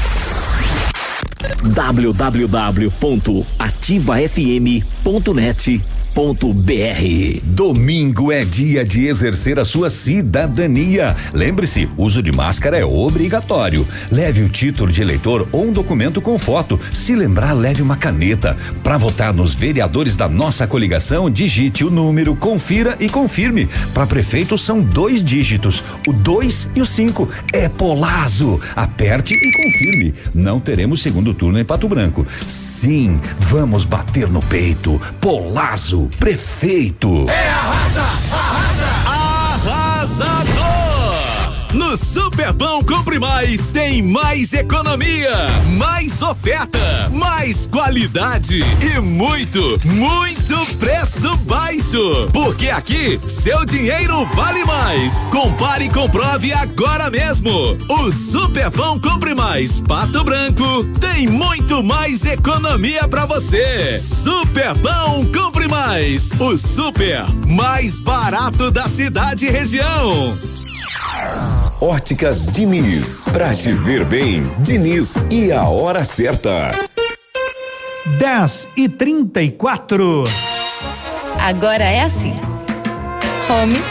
www.ativafm.net br Domingo é dia de exercer a sua cidadania. Lembre-se, uso de máscara é obrigatório. Leve o título de eleitor ou um documento com foto. Se lembrar, leve uma caneta. Para votar nos vereadores da nossa coligação, digite o número, confira e confirme. Para prefeito são dois dígitos, o 2 e o 5. É Polazo. Aperte e confirme. Não teremos segundo turno em Pato Branco. Sim, vamos bater no peito. Polazo prefeito. É arrasa, arrasa, arrasador. No Superpão Compre Mais tem mais economia, mais oferta, mais qualidade e muito, muito preço baixo. Porque aqui seu dinheiro vale mais. Compare e comprove agora mesmo. O Superpão Compre Mais Pato Branco tem muito mais economia para você. Superpão Compre Mais, o super mais barato da cidade e região. Óticas Diniz, pra te ver bem, Diniz e a hora certa. 10 e 34. Agora é assim: home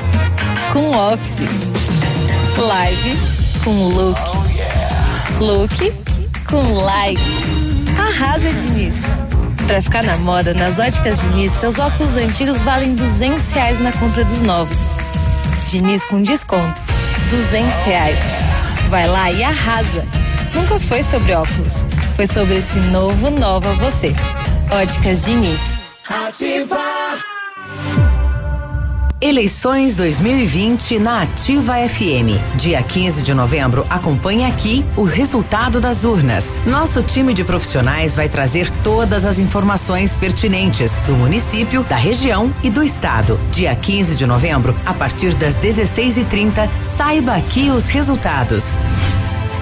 com office, live com look, look com live. Arrasa, Diniz. Pra ficar na moda, nas óticas Diniz, seus óculos antigos valem 200 reais na compra dos novos. Diniz com desconto. 200 reais. Vai lá e arrasa. Nunca foi sobre óculos. Foi sobre esse novo Nova Você. Óticas Diniz. Ativar. Eleições 2020 na Ativa FM. Dia 15 de novembro, acompanhe aqui o resultado das urnas. Nosso time de profissionais vai trazer todas as informações pertinentes do município, da região e do estado. Dia 15 de novembro, a partir das 16h30, saiba aqui os resultados.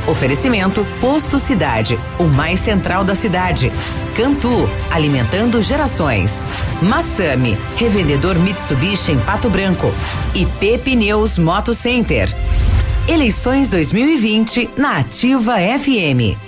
Oferecimento Posto Cidade, o mais central da cidade. Cantu, alimentando gerações. Massami, revendedor Mitsubishi em Pato Branco. E Pepineus Moto Center. Eleições 2020 na Ativa FM.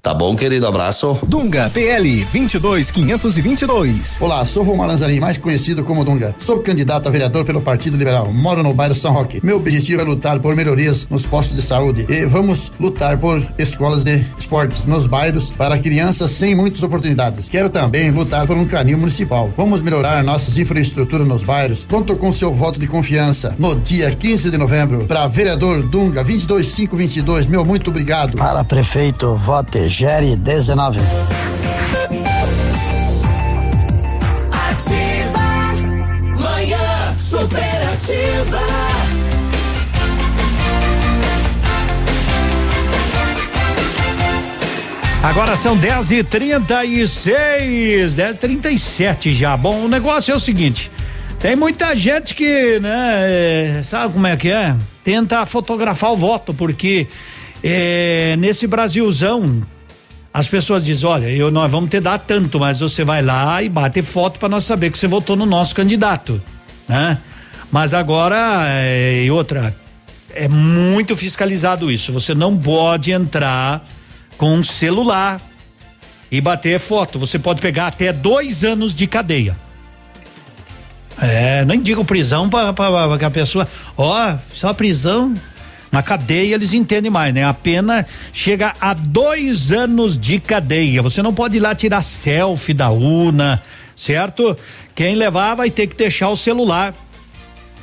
Tá bom, querido? Abraço. Dunga PL 22522. Olá, sou Vomar Lanzarin, mais conhecido como Dunga. Sou candidato a vereador pelo Partido Liberal. Moro no bairro São Roque. Meu objetivo é lutar por melhorias nos postos de saúde e vamos lutar por escolas de esportes nos bairros para crianças sem muitas oportunidades. Quero também lutar por um canil municipal. Vamos melhorar nossas infraestruturas nos bairros. Conto com seu voto de confiança no dia 15 de novembro para vereador Dunga 22522. Meu muito obrigado. Para prefeito vote Gere 19. Ativa, manhã superativa. Agora são 10 e 36 10 e 37 já. Bom, o negócio é o seguinte: Tem muita gente que, né, é, sabe como é que é? Tenta fotografar o voto, porque é, nesse Brasilzão as pessoas dizem, olha, eu nós vamos te dar tanto, mas você vai lá e bate foto para nós saber que você votou no nosso candidato, né? Mas agora é, e outra é muito fiscalizado isso. Você não pode entrar com um celular e bater foto. Você pode pegar até dois anos de cadeia. É, nem digo prisão para a pessoa, ó, só prisão na cadeia eles entendem mais, né? A pena chega a dois anos de cadeia. Você não pode ir lá tirar selfie da urna, certo? Quem levar vai ter que deixar o celular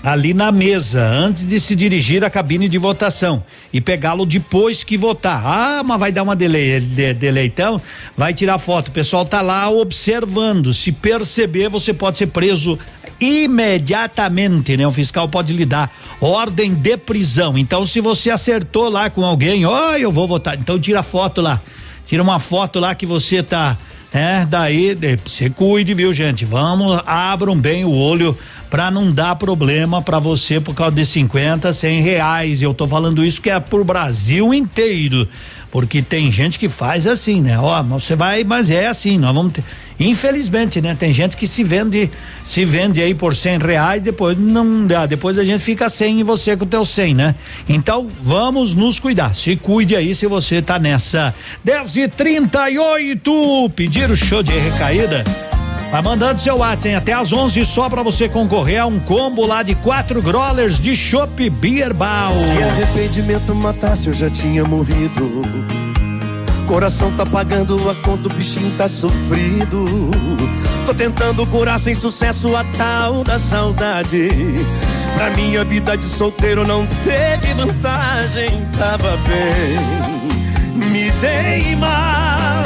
ali na mesa antes de se dirigir à cabine de votação e pegá-lo depois que votar. Ah, mas vai dar uma delay, de, delay então, vai tirar foto. O pessoal tá lá observando. Se perceber, você pode ser preso imediatamente, né? O fiscal pode lhe dar ordem de prisão. Então, se você acertou lá com alguém, ó, oh, eu vou votar. Então, tira foto lá. Tira uma foto lá que você tá é, daí, você cuide, viu, gente? Vamos, abram bem o olho para não dar problema para você por causa de 50, 100 reais. Eu tô falando isso que é pro Brasil inteiro. Porque tem gente que faz assim, né? Ó, você vai, mas é assim, nós vamos ter, infelizmente, né? Tem gente que se vende, se vende aí por cem reais, depois não dá, depois a gente fica sem e você com o teu cem, né? Então, vamos nos cuidar, se cuide aí se você tá nessa, dez e trinta e oito, pedir o show de recaída, Tá mandando seu WhatsApp? Até às 11 só para você concorrer a um combo lá de quatro growlers de chopp Beer Ball. Se arrependimento matasse, eu já tinha morrido. Coração tá pagando a conta, o bichinho tá sofrido. Tô tentando curar sem sucesso a tal da saudade. Pra minha vida de solteiro não teve vantagem, tava bem. Me dei mal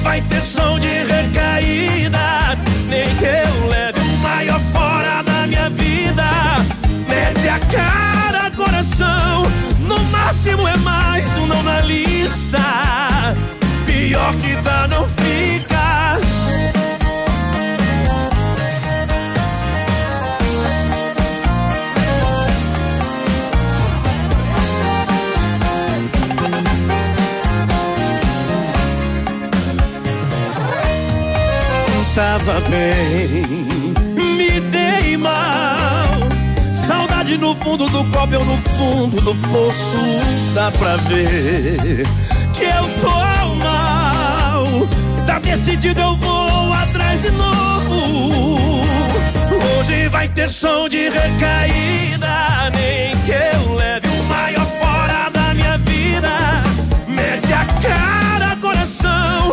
Vai ter som de recaída. Nem que eu leve o maior fora da minha vida. Mete a cara, coração. No máximo é mais um não na lista. Pior que tá, não fica. Tava bem, me dei mal. Saudade no fundo do copo, eu no fundo do poço. Dá pra ver que eu tô mal. Tá decidido, eu vou atrás de novo. Hoje vai ter som de recaída. Nem que eu leve o maior fora da minha vida. Mete a cara, coração.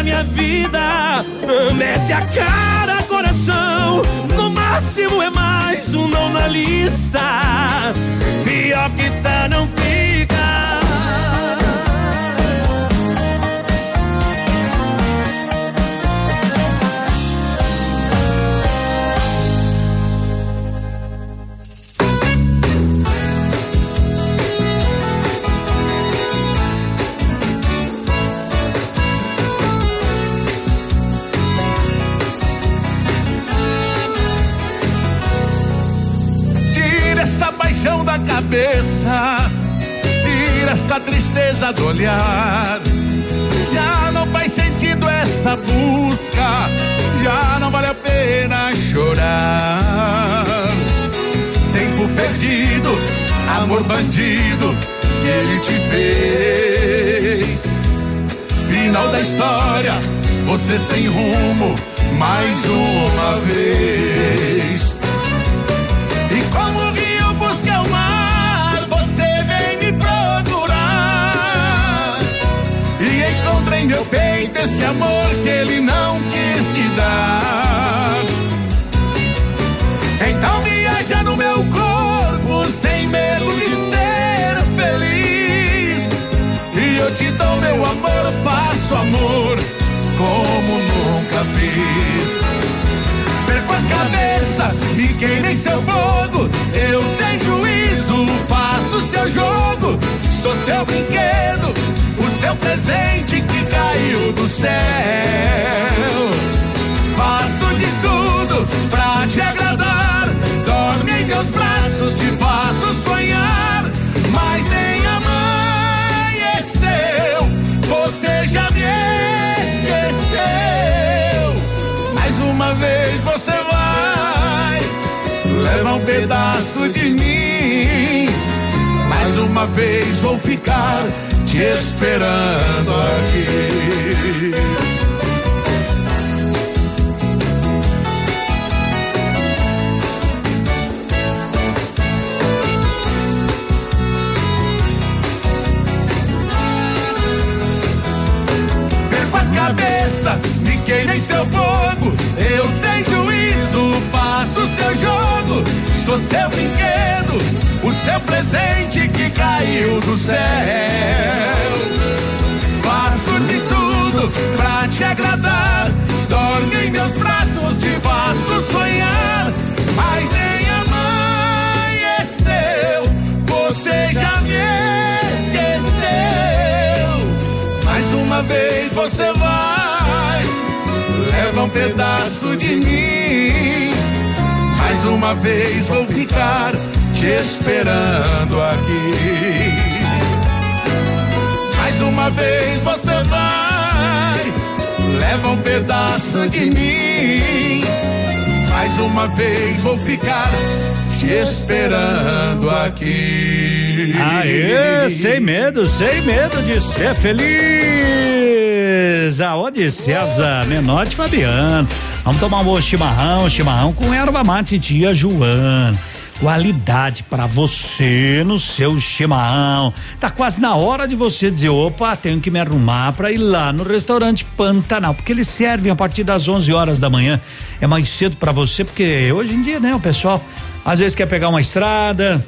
vida. Mete a cara, coração. No máximo é mais um não na lista. Pior que tá, não fica. Paixão da cabeça, tira essa tristeza do olhar. Já não faz sentido essa busca, já não vale a pena chorar. perdido, amor bandido que ele te fez. Final da história, você sem rumo, mais uma vez. Meu peito esse amor que ele não quis te dar. Então viaja no meu corpo sem medo de ser feliz. E eu te dou meu amor, faço amor como nunca fiz. Perco a cabeça, me queimei seu fogo. Eu sem juízo faço seu jogo. Sou seu brinquedo, seu presente que caiu do céu. Faço de tudo pra te agradar. Dorme em meus braços, te faço sonhar. Mas nem amanheceu, você já me esqueceu. Mais uma vez você vai levar um pedaço de mim. Mais uma vez vou ficar te esperando aqui. Perco a cabeça, me queimei seu fogo. Eu sem juízo faço seu jogo. Sou seu brinquedo, o seu presente que caiu do céu. Faço de tudo pra te agradar. Dorme em meus braços, te faço sonhar. Mas nem amanheceu, você já me esqueceu. Mais uma vez você vai, leva um pedaço de mim. Mais uma vez vou ficar te esperando aqui. Mais uma vez você vai, leva um pedaço de mim. Mais uma vez vou ficar te esperando aqui. Aê, sem medo, sem medo de ser feliz. Aonde César Menotti Fabiano. Vamos tomar um bom chimarrão, chimarrão com erva mate tia Joana. Qualidade para você no seu chimarrão. Tá quase na hora de você dizer, opa, tenho que me arrumar para ir lá no restaurante Pantanal, porque eles servem a partir das 11 horas da manhã. É mais cedo para você, porque hoje em dia, né, o pessoal às vezes quer pegar uma estrada,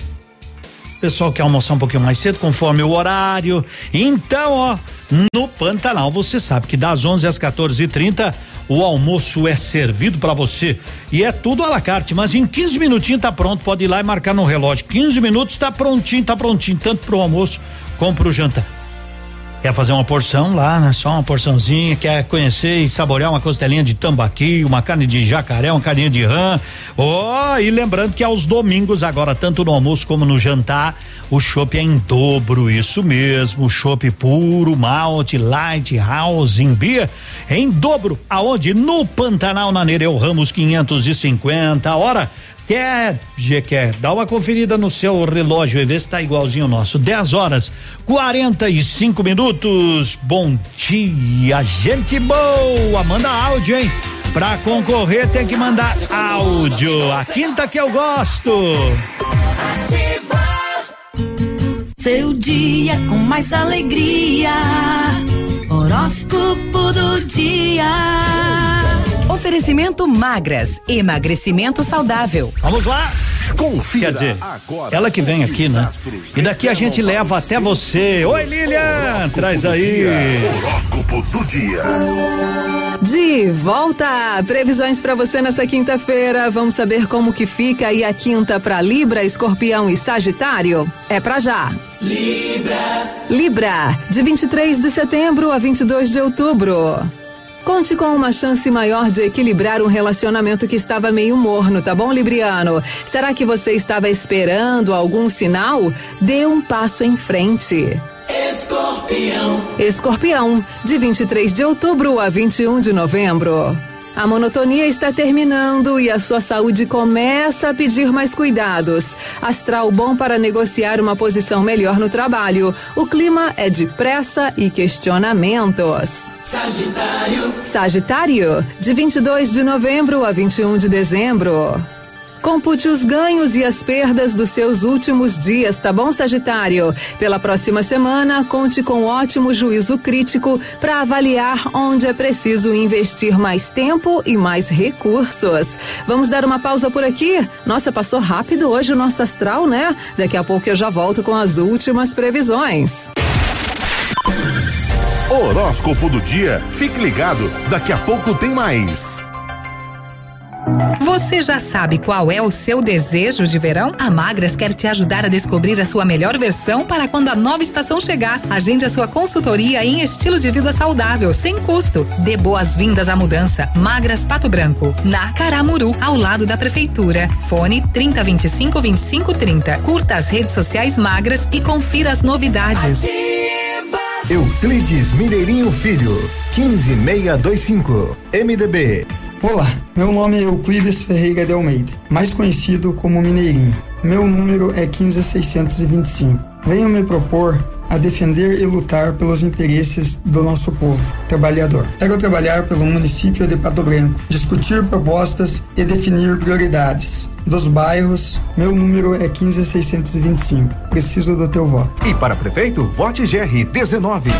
pessoal quer almoçar um pouquinho mais cedo, conforme o horário. Então, ó, no Pantanal, você sabe que das 11 às 14h30 o almoço é servido para você e é tudo à la carte, mas em 15 minutinhos tá pronto, pode ir lá e marcar no relógio. 15 minutos tá prontinho, tá prontinho, tanto pro almoço como pro jantar. Quer fazer uma porção lá, né? Só uma porçãozinha, quer conhecer e saborear uma costelinha de tambaqui, uma carne de jacaré, uma carninha de rã. Oh, e lembrando que aos domingos agora, tanto no almoço como no jantar, o chopp é em dobro, isso mesmo, chopp puro, malte, light, house, em beer, em dobro, aonde? No Pantanal, na Nereu Ramos 550, a hora Quer, quer, dá uma conferida no seu relógio e vê se tá igualzinho o nosso. 10 horas 45 minutos. Bom dia, gente boa. Manda áudio, hein? Pra concorrer tem que mandar áudio. A quinta que eu gosto. Seu dia com mais alegria. Horóscopo do dia. Oferecimento magras, emagrecimento saudável. Vamos lá. Confira Quer dizer, agora ela que vem aqui, né? E daqui a gente leva até você. Oi, Lilian, traz aí. Horóscopo do dia. De volta! Previsões para você nessa quinta-feira. Vamos saber como que fica aí a quinta para Libra, Escorpião e Sagitário? É pra já. Libra. Libra, de 23 de setembro a 22 de outubro. Conte com uma chance maior de equilibrar um relacionamento que estava meio morno, tá bom, Libriano? Será que você estava esperando algum sinal? Dê um passo em frente. Escorpião. Escorpião, de 23 de outubro a 21 de novembro. A monotonia está terminando e a sua saúde começa a pedir mais cuidados. Astral bom para negociar uma posição melhor no trabalho. O clima é de pressa e questionamentos. Sagitário. Sagitário, de 22 de novembro a 21 de dezembro. Compute os ganhos e as perdas dos seus últimos dias, tá bom, Sagitário? Pela próxima semana, conte com ótimo juízo crítico para avaliar onde é preciso investir mais tempo e mais recursos. Vamos dar uma pausa por aqui? Nossa, passou rápido hoje o nosso astral, né? Daqui a pouco eu já volto com as últimas previsões. Horóscopo do dia. Fique ligado, daqui a pouco tem mais. Você já sabe qual é o seu desejo de verão? A Magras quer te ajudar a descobrir a sua melhor versão para quando a nova estação chegar. Agende a sua consultoria em estilo de vida saudável, sem custo. Dê boas-vindas à mudança. Magras Pato Branco, na Caramuru, ao lado da prefeitura. Fone 3025 2530. Curta as redes sociais Magras e confira as novidades. Euclides Mineirinho Filho, 15625, MDB. Olá, meu nome é Euclides Ferreira de Almeida, mais conhecido como Mineirinho. Meu número é 15625. Venho me propor a defender e lutar pelos interesses do nosso povo trabalhador. Quero trabalhar pelo município de Pato Branco, discutir propostas e definir prioridades dos bairros. Meu número é 15625. Preciso do teu voto. E para prefeito, vote GR 19.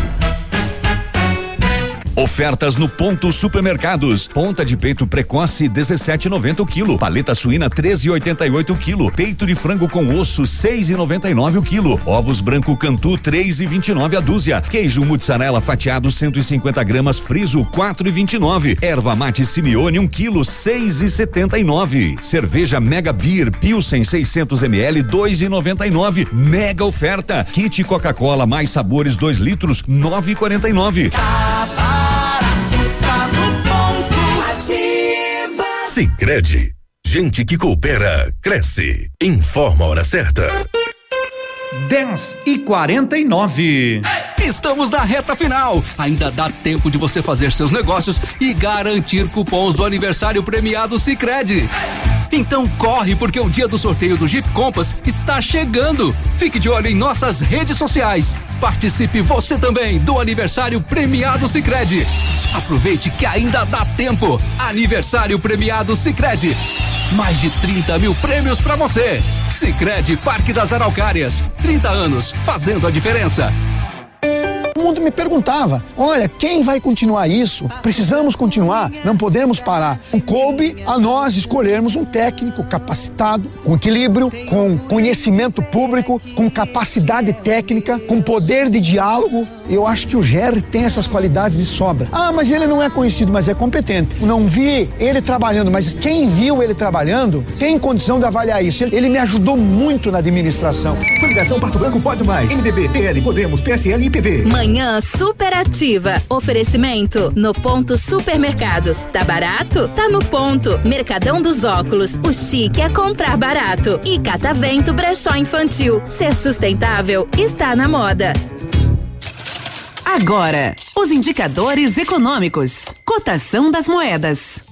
Ofertas no Ponto Supermercados. Ponta de peito precoce 17,90 o quilo. Paleta suína 13,88 o quilo. Peito de frango com osso 6,99 o quilo. Ovos branco Cantu 3,29 a dúzia. Queijo mozzarella fatiado 150 gramas friso 4,29. Erva mate Simeone 1 quilo 6,79. Cerveja Mega Beer Pilsen 600 ml 2,99. Mega oferta. Kit Coca-Cola mais sabores 2 litros 9,49. Sicredi, gente que coopera cresce. Informa a hora certa. 10 e 49 Estamos na reta final. Ainda dá tempo de você fazer seus negócios e garantir cupons do aniversário premiado Sicredi. Então corre porque o dia do sorteio do Jeep Compass está chegando. Fique de olho em nossas redes sociais. Participe você também do aniversário premiado Sicredi. Aproveite que ainda dá tempo. Aniversário premiado Sicredi. Mais de 30 mil prêmios para você. Sicredi Parque das Araucárias. 30 anos fazendo a diferença. O mundo me perguntava: olha, quem vai continuar isso? Precisamos continuar, não podemos parar. O coube a nós escolhermos um técnico capacitado, com equilíbrio, com conhecimento público, com capacidade técnica, com poder de diálogo. Eu acho que o Jerry tem essas qualidades de sobra. Ah, mas ele não é conhecido, mas é competente. Não vi ele trabalhando, mas quem viu ele trabalhando tem condição de avaliar isso. Ele, ele me ajudou muito na administração. Coligação Pato Branco pode mais. MDB, PL, Podemos, PSL e PV. Manhã superativa. Oferecimento no ponto supermercados. Tá barato? Tá no ponto. Mercadão dos óculos. O chique é comprar barato. E Catavento Brechó Infantil. Ser sustentável está na moda. Agora, os indicadores econômicos. Cotação das moedas.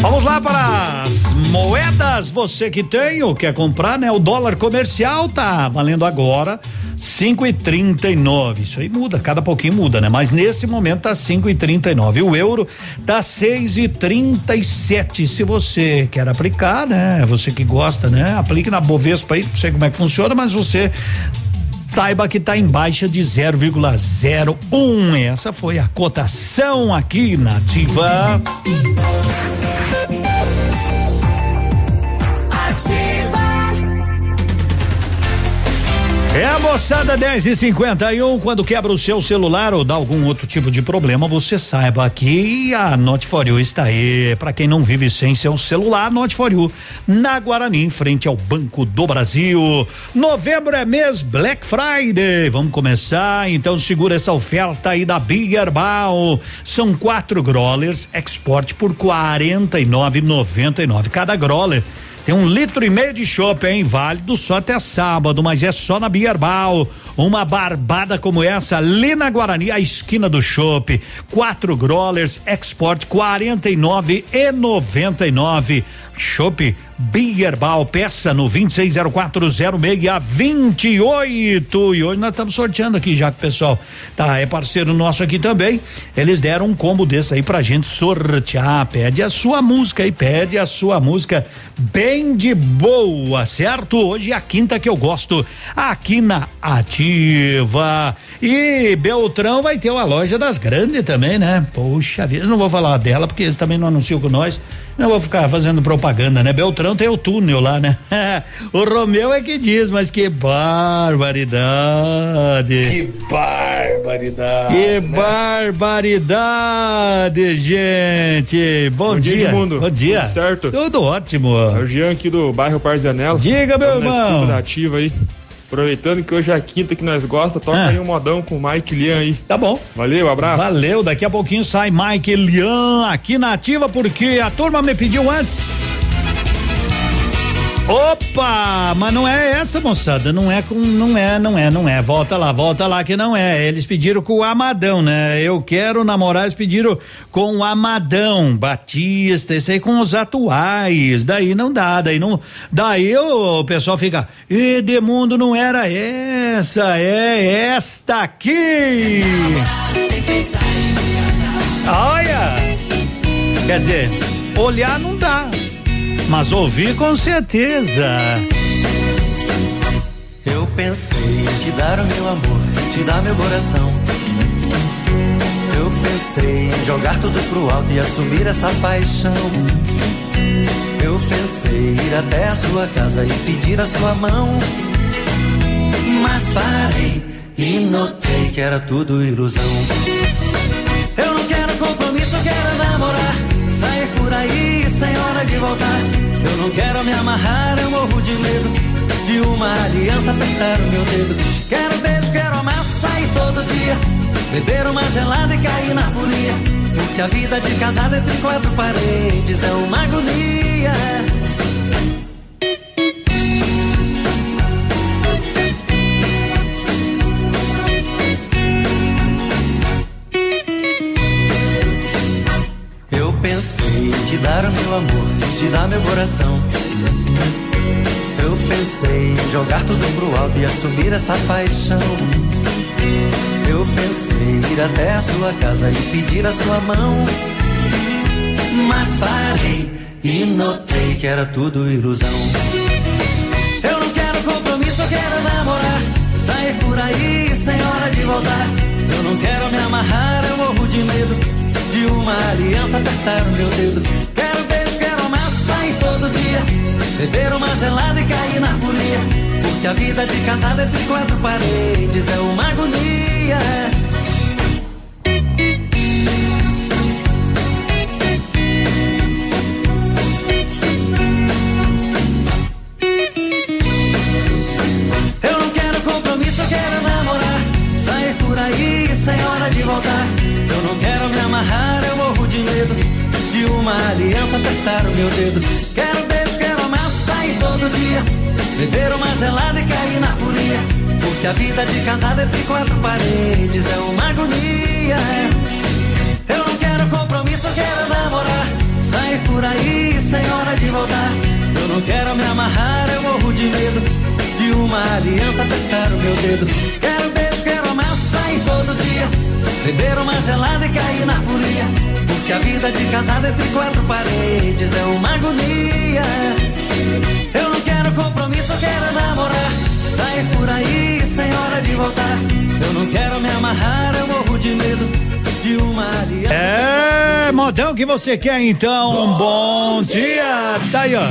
Vamos lá para as moedas. Você que tem ou quer comprar, né? O dólar comercial tá valendo agora cinco e trinta e nove. Isso aí muda, cada pouquinho muda, né? Mas nesse momento tá cinco e trinta e nove. O euro tá seis e trinta e sete. Se você quer aplicar, né? Você que gosta, né? Aplique na Bovespa aí, não sei como é que funciona, mas você saiba que está em baixa de 0,01. Essa foi a cotação aqui na É a moçada 10 e 51 quando quebra o seu celular ou dá algum outro tipo de problema, você saiba que a Not for You está aí. Para quem não vive sem seu celular, Not for You na Guarani, em frente ao Banco do Brasil. Novembro é mês Black Friday. Vamos começar, então segura essa oferta aí da Big Herbal. São quatro growlers export por 49,99 cada growler Tem um litro e meio de chopp, hein? Válido só até sábado, mas é só na Bierbal. Uma barbada como essa, ali na Guarani, a esquina do chopp. Quatro growlers, export 49 e 99. Chopp Bierbal, peça no 26040628. E hoje nós estamos sorteando aqui, já que o pessoal tá, é parceiro nosso aqui também. Eles deram um combo desse aí pra gente sortear. Pede a sua música aí, pede a sua música bem de boa, certo? Hoje é a quinta que eu gosto, aqui na Ativa. E Beltrão vai ter uma loja das grandes também, né? Poxa vida, eu não vou falar dela porque eles também não anunciam com nós. Não vou ficar fazendo propaganda, né? Beltrão tem o túnel lá, né? o Romeu é que diz, mas que barbaridade. Que barbaridade. Que né? barbaridade, gente. Bom, Bom dia. dia mundo. Bom dia. Tudo certo? Tudo ótimo. É o Jean aqui do bairro Parzanello. Diga, meu Estamos irmão. Na ativa aí. Aproveitando que hoje é a quinta que nós gosta, toca ah. aí um modão com o Mike Lian aí. Tá bom. Valeu, abraço. Valeu, daqui a pouquinho sai Mike Lian aqui na ativa, porque a turma me pediu antes. Opa, mas não é essa, moçada, não é com, não é, não é, não é. Volta lá, volta lá que não é. Eles pediram com o Amadão, né? Eu quero namorar, eles pediram com o Amadão, Batista, esse aí com os atuais. Daí não dá, daí não, daí o, pessoal fica, Edemundo não era essa, é esta aqui. Olha, quer dizer, olhar não dá mas ouvir com certeza. Eu pensei em te dar o meu amor, te dar meu coração. Eu pensei em jogar tudo pro alto e assumir essa paixão. Eu pensei ir até a sua casa e pedir a sua mão. Mas parei e notei que era tudo ilusão. Eu não quero compromisso, eu quero namorar. De voltar. Eu não quero me amarrar, eu morro de medo de uma aliança apertar o meu dedo. Quero beijo, quero amar, sair todo dia. Beber uma gelada e cair na folia. Porque a vida de casado entre quatro paredes é uma agonia. Te dar meu coração. Eu pensei em jogar tudo pro alto e assumir essa paixão. Eu pensei em ir até a sua casa e pedir a sua mão. Mas parei e notei que era tudo ilusão. Eu não quero compromisso, eu quero namorar. Sair por aí sem hora de voltar. Eu não quero me amarrar, eu morro de medo de uma aliança apertar o meu dedo. Beber uma gelada e cair na folia. Porque a vida de casado entre quatro paredes é uma agonia. Eu não quero compromisso, eu quero namorar. Sair por aí sem hora de voltar. Eu não quero me amarrar, eu morro de medo de uma aliança apertar o meu dedo. Quero dia. Beber uma gelada e cair na folia. Porque a vida de casado entre quatro paredes é uma agonia. Eu não quero compromisso, eu quero namorar. Sair por aí sem hora de voltar. Eu não quero me amarrar, eu morro de medo de uma aliança apertar o meu dedo. Quero beijo, quero amar, sair todo dia. Beber uma gelada e cair na folia. Porque a vida de casado entre quatro paredes é uma agonia. Eu não quero compromisso, eu quero namorar. Sair por aí sem hora de voltar. Eu não quero me amarrar, eu morro de medo de uma aliança. É, modão que você quer então. Bom, bom dia. Tá aí, ó.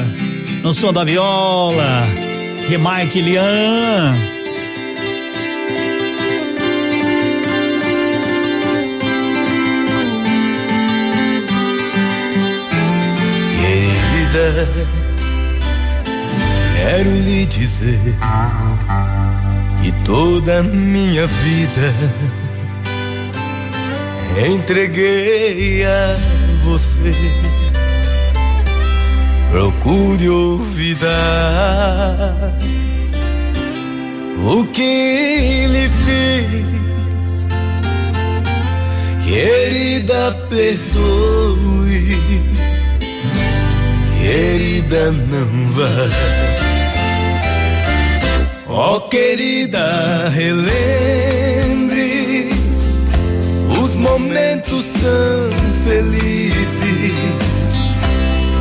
No som da viola. De Mike Lian. Querida, quero lhe dizer que toda a minha vida entreguei a você. procure olvidar o que ele fez. Querida, perdoe. Querida, não vá. Ó oh, querida, relembre os momentos tão felizes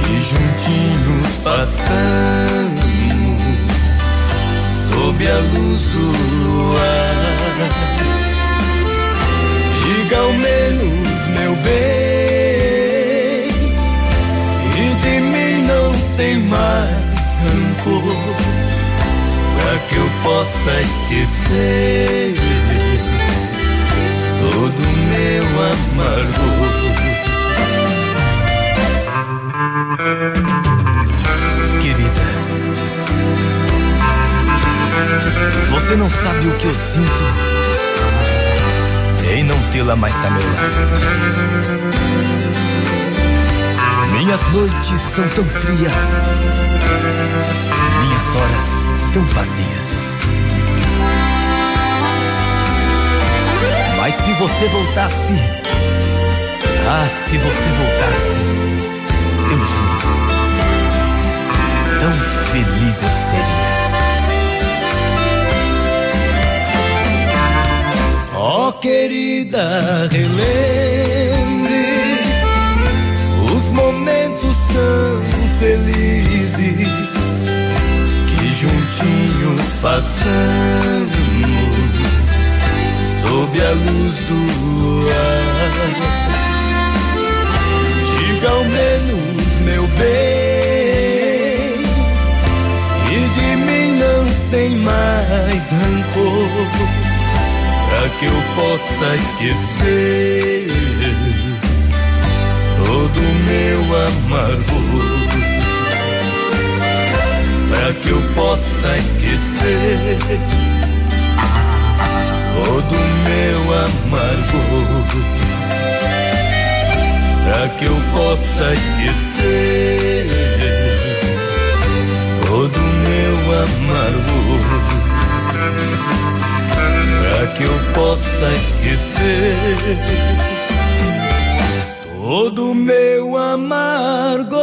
que juntinhos passamos sob a luz do luar. Diga ao menos, meu bem, tem mais rancor, pra que eu possa esquecer todo meu amargor. Querida, você não sabe o que eu sinto em não tê-la mais a meu lado. Minhas noites são tão frias, minhas horas tão vazias. Mas se você voltasse, ah, se você voltasse, eu juro, tão feliz eu seria. Oh, querida, relembre tão felizes que juntinhos passamos sob a luz do luar. Diga ao menos, meu bem, e de mim não tem mais rancor para que eu possa esquecer todo meu amargor, para que eu possa esquecer todo meu amargor, para que eu possa esquecer todo meu amargor? Para que eu possa esquecer todo meu amargo.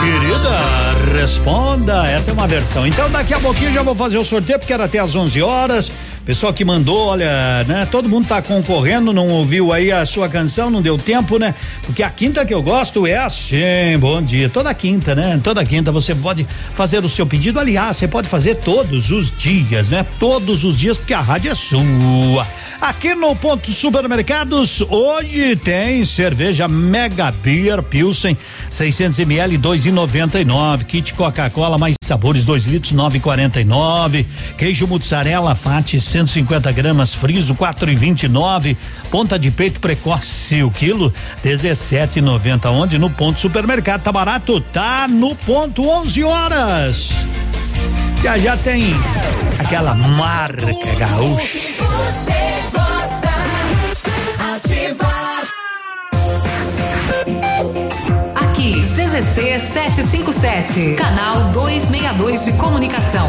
Querida, responda. Essa é uma versão. Então daqui a pouquinho já vou fazer o sorteio porque era até às 11 horas. Pessoal que mandou, olha, né? Todo mundo tá concorrendo, não ouviu aí a sua canção, não deu tempo, né? Porque a quinta que eu gosto é assim, bom dia. Toda quinta, né? Toda quinta você pode fazer o seu pedido. Aliás, você pode fazer todos os dias, né? Todos os dias, porque a rádio é sua. Aqui no Ponto Supermercados, hoje tem cerveja Mega Beer Pilsen, 600 ml, 2,99. Kit Coca-Cola, mais sabores, 2 litros, 9,49. Queijo mussarela Fati 150 gramas, friso 4,29. Ponta de peito precoce, o quilo 17,90. Onde? No ponto supermercado. Tá barato? Tá no ponto 11 horas. Já já tem aquela marca gaúcha. Aqui, CZC 757, canal 262 de comunicação.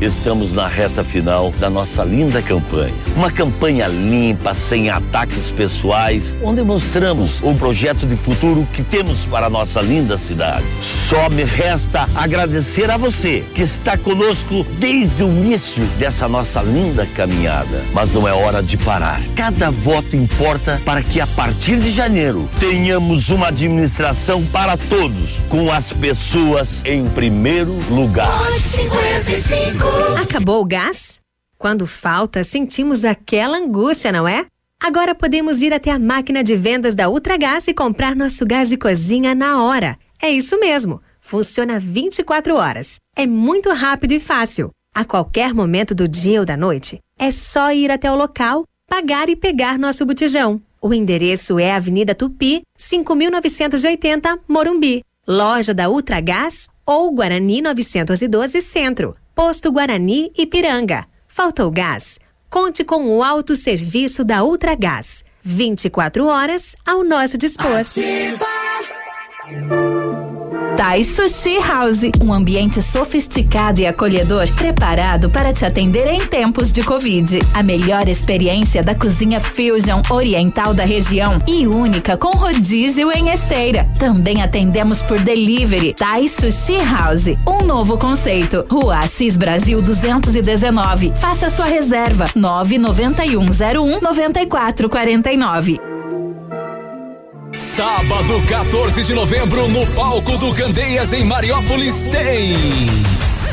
Estamos na reta final da nossa linda campanha. Uma campanha limpa, sem ataques pessoais, onde mostramos o projeto de futuro que temos para a nossa linda cidade. Só me resta agradecer a você que está conosco desde o início dessa nossa linda caminhada. Mas não é hora de parar. Cada voto importa para que a partir de janeiro tenhamos uma administração para todos, com as pessoas em primeiro lugar. 55. Acabou o gás? Quando falta, sentimos aquela angústia, não é? Agora podemos ir até a máquina de vendas da Ultragás e comprar nosso gás de cozinha na hora. É isso mesmo. Funciona 24 horas. É muito rápido e fácil. A qualquer momento do dia ou da noite, é só ir até o local, pagar e pegar nosso botijão. O endereço é Avenida Tupi, 5980, Morumbi. loja da Ultragás ou Guarani 912 Centro, Posto Guarani Ipiranga. Faltou gás? Conte com o autosserviço da Ultragás. 24 horas ao nosso dispor. Thai Sushi House, um ambiente sofisticado e acolhedor, preparado para te atender em tempos de Covid. A melhor experiência da cozinha fusion oriental da região e única com rodízio em esteira. Também atendemos por delivery. Thai Sushi House, um novo conceito. Rua Assis Brasil 219. Faça sua reserva 99101 9449. Sábado, 14 de novembro, no palco do Candeias, em Mariópolis, tem.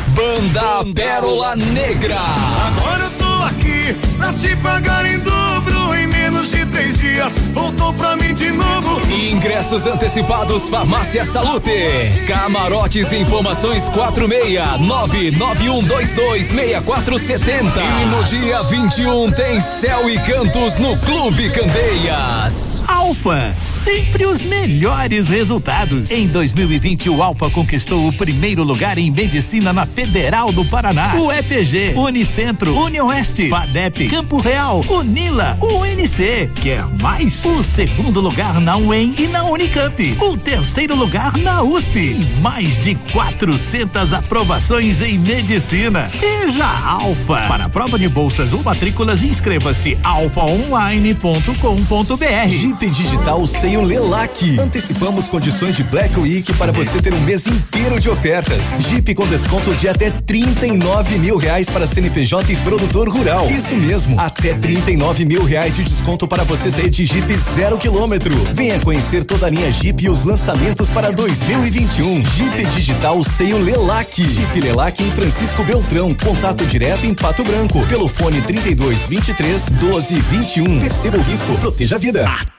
Banda Pérola Negra. Agora eu tô aqui pra te pagar em dobro em menos de três dias. Voltou pra mim de novo. Ingressos antecipados, Farmácia Salute. Camarotes e informações 46991226470. E no dia 21 tem Céu e Cantos no Clube Candeias. Alfa, sempre os melhores resultados. Em 2020, o Alfa conquistou o primeiro lugar em medicina na Federal do Paraná, o EPG, Unicentro, Unioeste, FADEP, Campo Real, Unila, UNC. Quer mais? O segundo lugar na UEM e na Unicamp. O terceiro lugar na USP. E mais de 400 aprovações em medicina. Seja Alfa. Para prova de bolsas ou matrículas, inscreva-se alfaonline.com.br. Gite Digital 6 veio Lelac. Antecipamos condições de Black Week para você ter um mês inteiro de ofertas. Jeep com descontos de até 39 mil reais para CNPJ e produtor rural. Isso mesmo, até 39 mil reais de desconto para você sair de Jeep zero quilômetro. Venha conhecer toda a linha Jeep e os lançamentos para 2021. Jeep Digital Seio Lelac. Jeep Lelac em Francisco Beltrão. Contato direto em Pato Branco. Pelo fone 32 23 12 21. Perceba o risco, proteja a vida.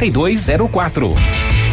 7204.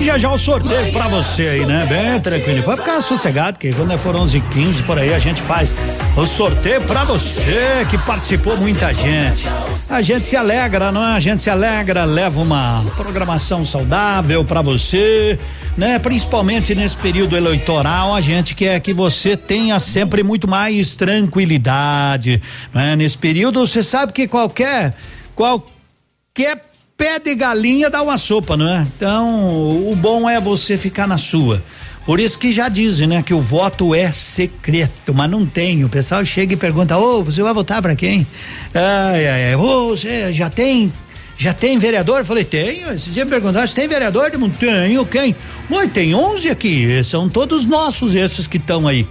Já já o sorteio pra você aí, né? Bem tranquilo. Pode ficar sossegado, que quando for 11 h 15 por aí a gente faz o sorteio pra você que participou muita gente. A gente se alegra, não é? A gente se alegra, leva uma programação saudável pra você, né? Principalmente nesse período eleitoral, a gente quer que você tenha sempre muito mais tranquilidade, né? Nesse período, você sabe que qualquer qualquer pé de galinha dá uma sopa, não é? Então, o bom é você ficar na sua. Por isso que já dizem, né, que o voto é secreto, mas não tem. O pessoal chega e pergunta: "Ô, oh, você vai votar para quem?" Ai, ai, ai. Oh, você já tem já tem vereador? Eu falei, tenho. Esses dias me perguntaram, tem vereador? Eu tenho, quem? Oi, tem 11 aqui. São todos nossos esses que estão aí.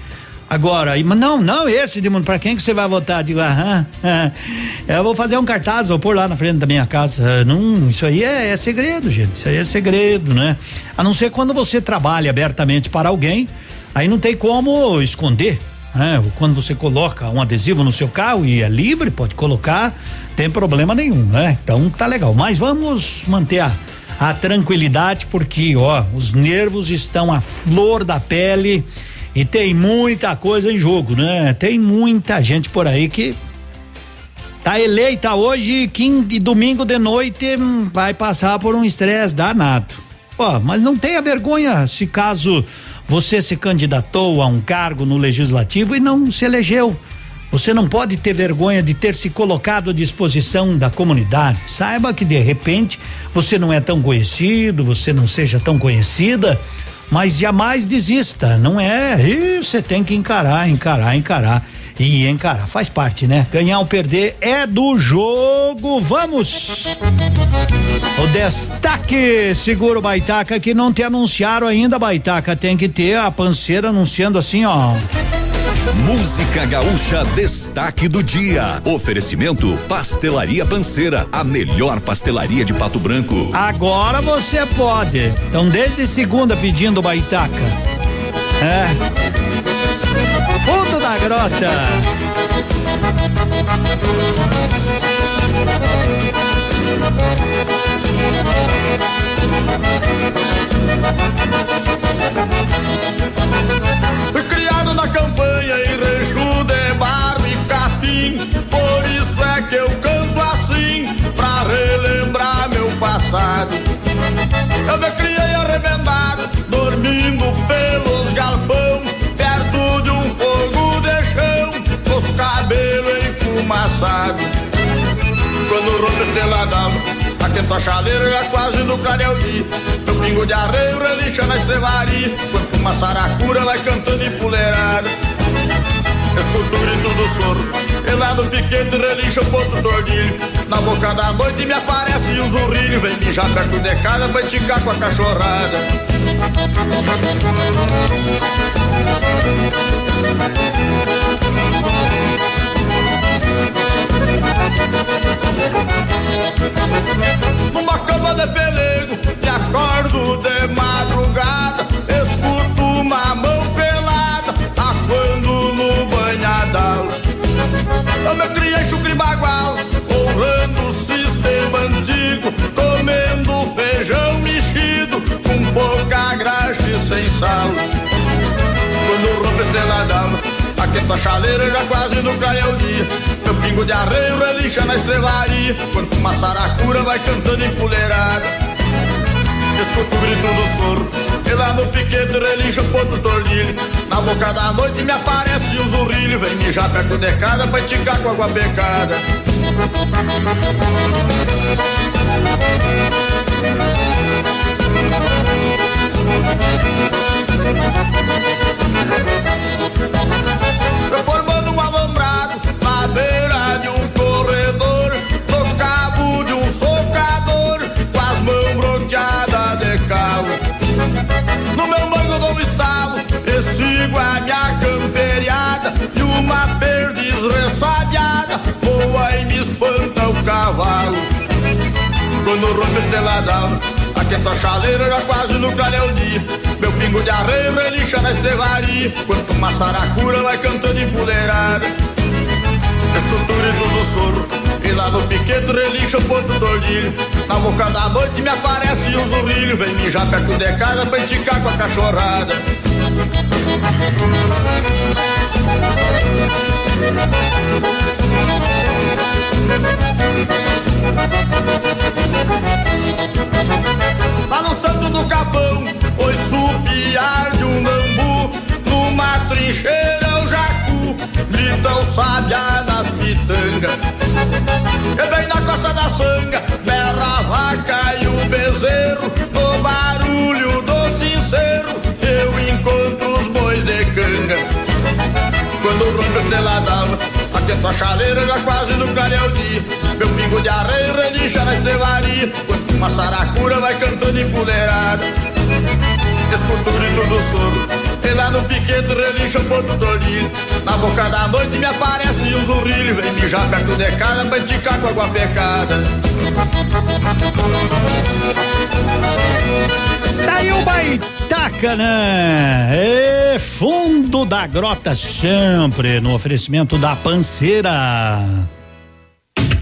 Agora, não, não esse, Edmundo, pra quem que você vai votar? Digo, aham, aham, eu vou fazer um cartaz, vou pôr lá na frente da minha casa. Não, isso aí é, é, segredo, gente, isso aí é segredo, né? A não ser quando você trabalha abertamente para alguém, aí não tem como esconder, né? Quando você coloca um adesivo no seu carro e é livre, pode colocar, tem problema nenhum, né? Então tá legal, mas vamos manter a, a tranquilidade porque, ó, os nervos estão à flor da pele, e tem muita coisa em jogo, né? Tem muita gente por aí que tá eleita hoje, quinto e domingo de noite vai passar por um estresse danado. Ó, mas não tenha vergonha se caso você se candidatou a um cargo no legislativo e não se elegeu. Você não pode ter vergonha de ter se colocado à disposição da comunidade. Saiba que de repente você não é tão conhecido, você não seja tão conhecida, mas jamais desista, não é? Você tem que encarar, encarar, encarar e encarar. Faz parte, né? Ganhar ou perder é do jogo. Vamos! O destaque, seguro Baitaca, que não te anunciaram ainda, Baitaca. Tem que ter a panceira anunciando assim, ó. Música Gaúcha Destaque do Dia. Oferecimento Pastelaria Panceira, a melhor pastelaria de Pato Branco. Agora você pode. Então, desde segunda pedindo Baitaca. É. Fundo da grota. Fui na campanha em rejo de barro e capim. Por isso é que eu canto assim Pra relembrar meu passado. Eu me criei arrebentado Dormindo pelos galpão Perto de um fogo de chão Os cabelos enfumaçados. Quando rompe estrela d'alva Aquento a chaleira já quase no clareio dia Meu pingo de arreio relincha na estrevaria Quanto uma saracura vai cantando em puleirada. Escuto o grito do soro E lá no piquete relincha o ponto tordilho. Na boca da noite me aparece o zurrilho Vem mijar perto de casa pra esticar com a cachorrada Numa cama de pelego, me acordo de madrugada, escuto uma mão pelada, aquando no banhadal. Eu me criei chucre bagual, honrando o sistema antigo, comendo feijão mexido, com pouca graxa e sem sal. Quando rompe estrela d'alva, aquento a chaleira já quase no clareio dia. Meu pingo de arreio relincha na estrevaria, quanto uma saracura vai cantando em puleirada. Escuto o grito do soro, e lá no piquete relincha o ponto tordilho. Na boca da noite me aparece o zurrilho, vem mijar perto de casa pra esticar com água pecada. Formando um alambrado na beira de um corredor, no cabo de um socador, com as mãos broteadas de calo. No meu banco dou um estalo, e sigo a minha camperiada, e uma perdiz ressabiada, voa e me espanta o cavalo. Quando rompe a aquenta a chaleira já quase no clareio dia. Meu pingo de arreio relincha na estrevaria, quanto uma saracura vai cantando em puleirada. Escuto o grito do soro, e lá no piquete relincha o ponto do ordilho. Na boca da noite me aparece o zurrilho, vem mijar perto de casa pra esticar com a cachorrada. Lá no santo do capão, oi supiar de um bambu Numa trincheira o jacu, grita o sabiá nas pitangas. E bem na costa da sanga, berra a vaca e o bezerro No barulho do sincero, eu encontro os bois de canga. Quando rompe a estrela d'alva Aquento a chaleira já quase no dia Meu pingo de arreio relincha na estrevaria Quando uma saracura vai cantando em puleirada Escuto o grito do soro E lá no piquete relincha o ponto tordilho Na boca da noite me aparece um zurrilho Vem mijar perto de casa pra esticar com água pecada Daí o Baitaca, né? É fundo da grota sempre no oferecimento da panceira.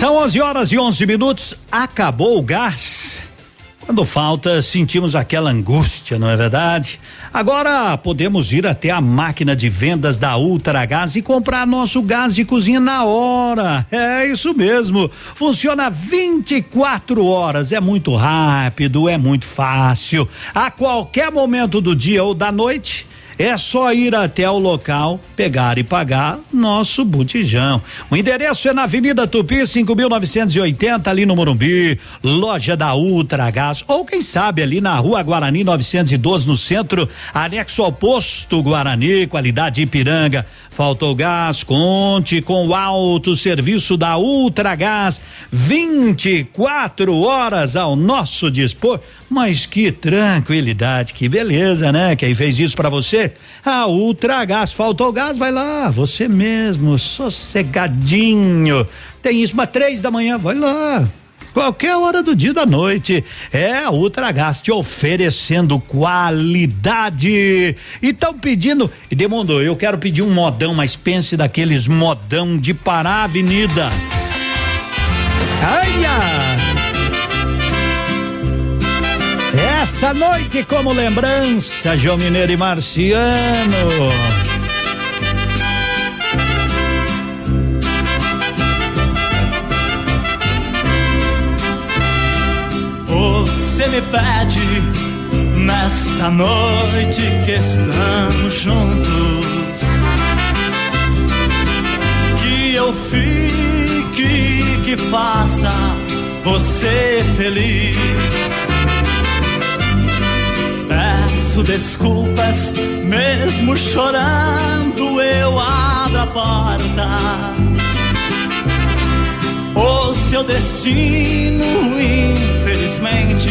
São 11 horas e 11 minutos. Acabou o gás. Quando falta, sentimos aquela angústia, não é verdade? Agora podemos ir até a máquina de vendas da Ultra Gás e comprar nosso gás de cozinha na hora. É isso mesmo. Funciona 24 horas. É muito rápido, é muito fácil. A qualquer momento do dia ou da noite é só ir até o local, pegar e pagar nosso botijão. O endereço é na Avenida Tupi, 5.980, ali no Morumbi, loja da Ultra Gás, ou quem sabe ali na Rua Guarani 912, no centro, anexo ao posto Guarani, qualidade Ipiranga. Faltou gás, conte com o alto serviço da Ultra Gás, 24 horas ao nosso dispor. Mas que tranquilidade, que beleza, né? Quem fez isso para você? A Ultra Gás. Faltou gás, vai lá, você mesmo, sossegadinho. Tem isso, mas três da manhã, vai lá. Qualquer hora do dia da noite. É a Ultragás te oferecendo qualidade. E estão pedindo. E demandou, eu quero pedir um modão, mas pense daqueles modão de parar a avenida. Aia! Essa noite como lembrança, João Mineiro e Marciano. Você me pede nesta noite que estamos juntos que eu fique, que faça você feliz. Peço desculpas, mesmo chorando, eu abro a porta o seu destino, infelizmente,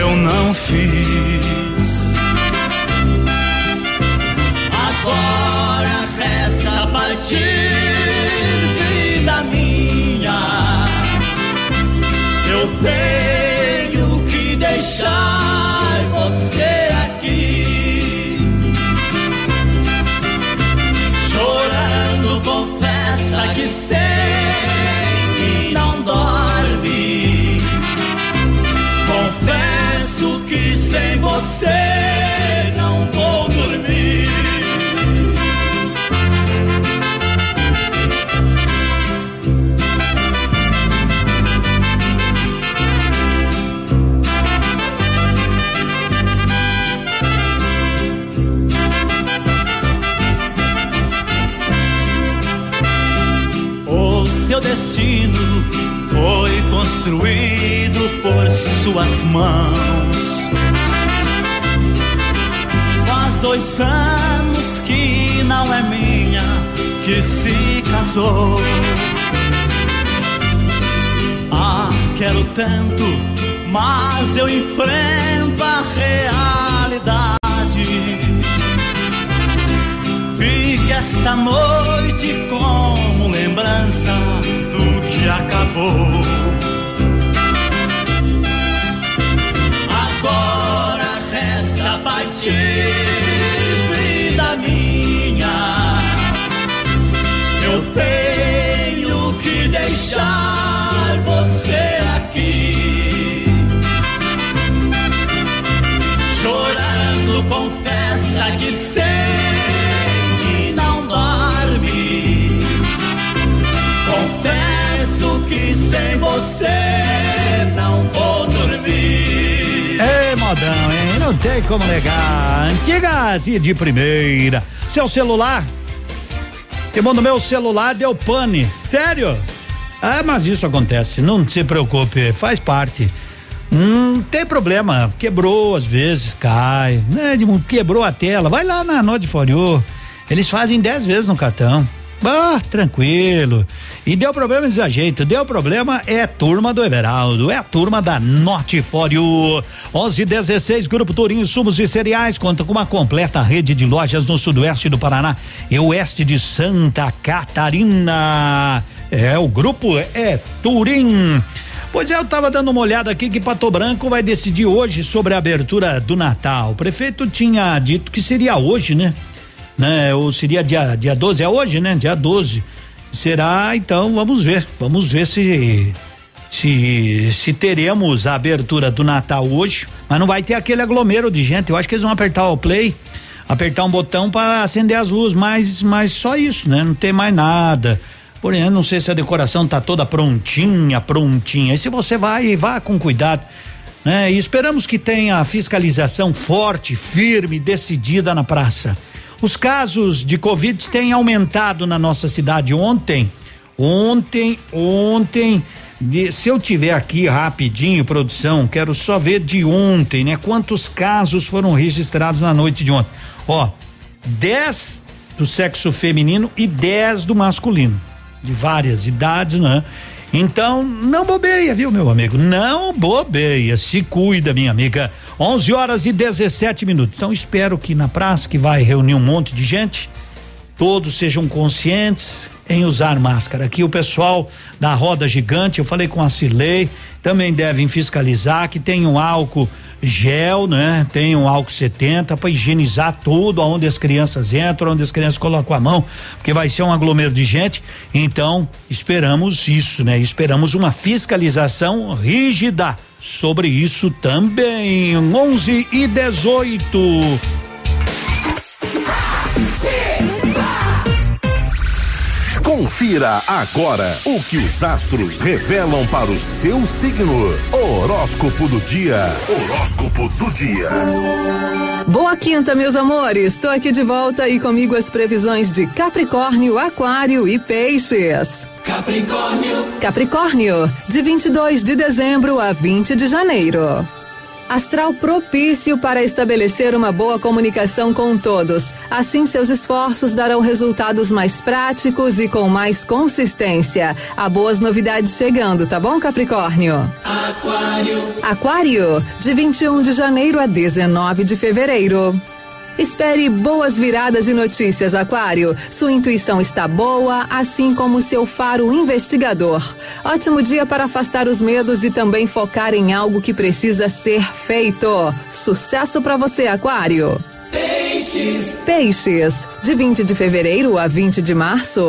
eu não fiz. Agora resta partir, vida minha. Eu tenho que deixar tanto, mas eu enfrento a realidade. Tem como negar. Antigas e de primeira. Seu celular? Irmão, no meu celular deu pane. Sério? Ah, mas isso acontece. Não se preocupe, faz parte. Não tem problema. Quebrou às vezes, cai. Né? Quebrou a tela. Vai lá na Node. Eles fazem dez vezes no cartão. Ah, tranquilo. E deu problema esse deu problema é turma do Everaldo, é a turma da Notifório. 11 16 Grupo Tourinho Sumos e Cereais conta com uma completa rede de lojas no sudoeste do Paraná e oeste de Santa Catarina. É, o grupo é Turim. Pois é, eu tava dando uma olhada aqui que Pato Branco vai decidir hoje sobre a abertura do Natal. O prefeito tinha dito que seria hoje, né? Né? Ou seria dia, dia 12, é hoje, né? Dia 12. Será, então, vamos ver. Vamos ver se se se teremos a abertura do Natal hoje, mas não vai ter aquele aglomero de gente. Eu acho que eles vão apertar o play, apertar um botão para acender as luzes, mas mas só isso, né? Não tem mais nada. Porém, não sei se a decoração tá toda prontinha, prontinha. E se você vai, vá com cuidado. Né? E esperamos que tenha fiscalização forte, firme, decidida na praça. Os casos de Covid têm aumentado na nossa cidade ontem. Ontem, ontem, de, se eu tiver aqui rapidinho, produção, quero só ver de ontem, né? Quantos casos foram registrados na noite de ontem? Ó, 10 do sexo feminino e 10 do masculino, de várias idades, né? Então, não bobeia, viu, meu amigo? Não bobeia, se cuida, minha amiga. 11 horas e 17 minutos. Então, espero que na praça, que vai reunir um monte de gente, todos sejam conscientes em usar máscara. Aqui o pessoal da roda gigante, eu falei com a Cirlei, também devem fiscalizar que tem um álcool gel, né? Tem um álcool 70 para higienizar tudo aonde as crianças entram, onde as crianças colocam a mão, porque vai ser um aglomero de gente. Então, esperamos isso, né? Esperamos uma fiscalização rígida sobre isso também. 11 e 18. Confira agora o que os astros revelam para o seu signo. Horóscopo do dia. Horóscopo do dia. Boa quinta, meus amores. Estou aqui de volta e comigo as previsões de Capricórnio, Aquário e Peixes. Capricórnio. Capricórnio, de 22 de dezembro a 20 de janeiro. Astral propício para estabelecer uma boa comunicação com todos. Assim, seus esforços darão resultados mais práticos e com mais consistência. Há boas novidades chegando, tá bom, Capricórnio? Aquário. Aquário, de 21 de janeiro a 19 de fevereiro. Espere boas viradas e notícias, Aquário. Sua intuição está boa, assim como seu faro investigador. Ótimo dia para afastar os medos e também focar em algo que precisa ser feito. Sucesso para você, Aquário. Peixes. Peixes, de 20 de fevereiro a 20 de março.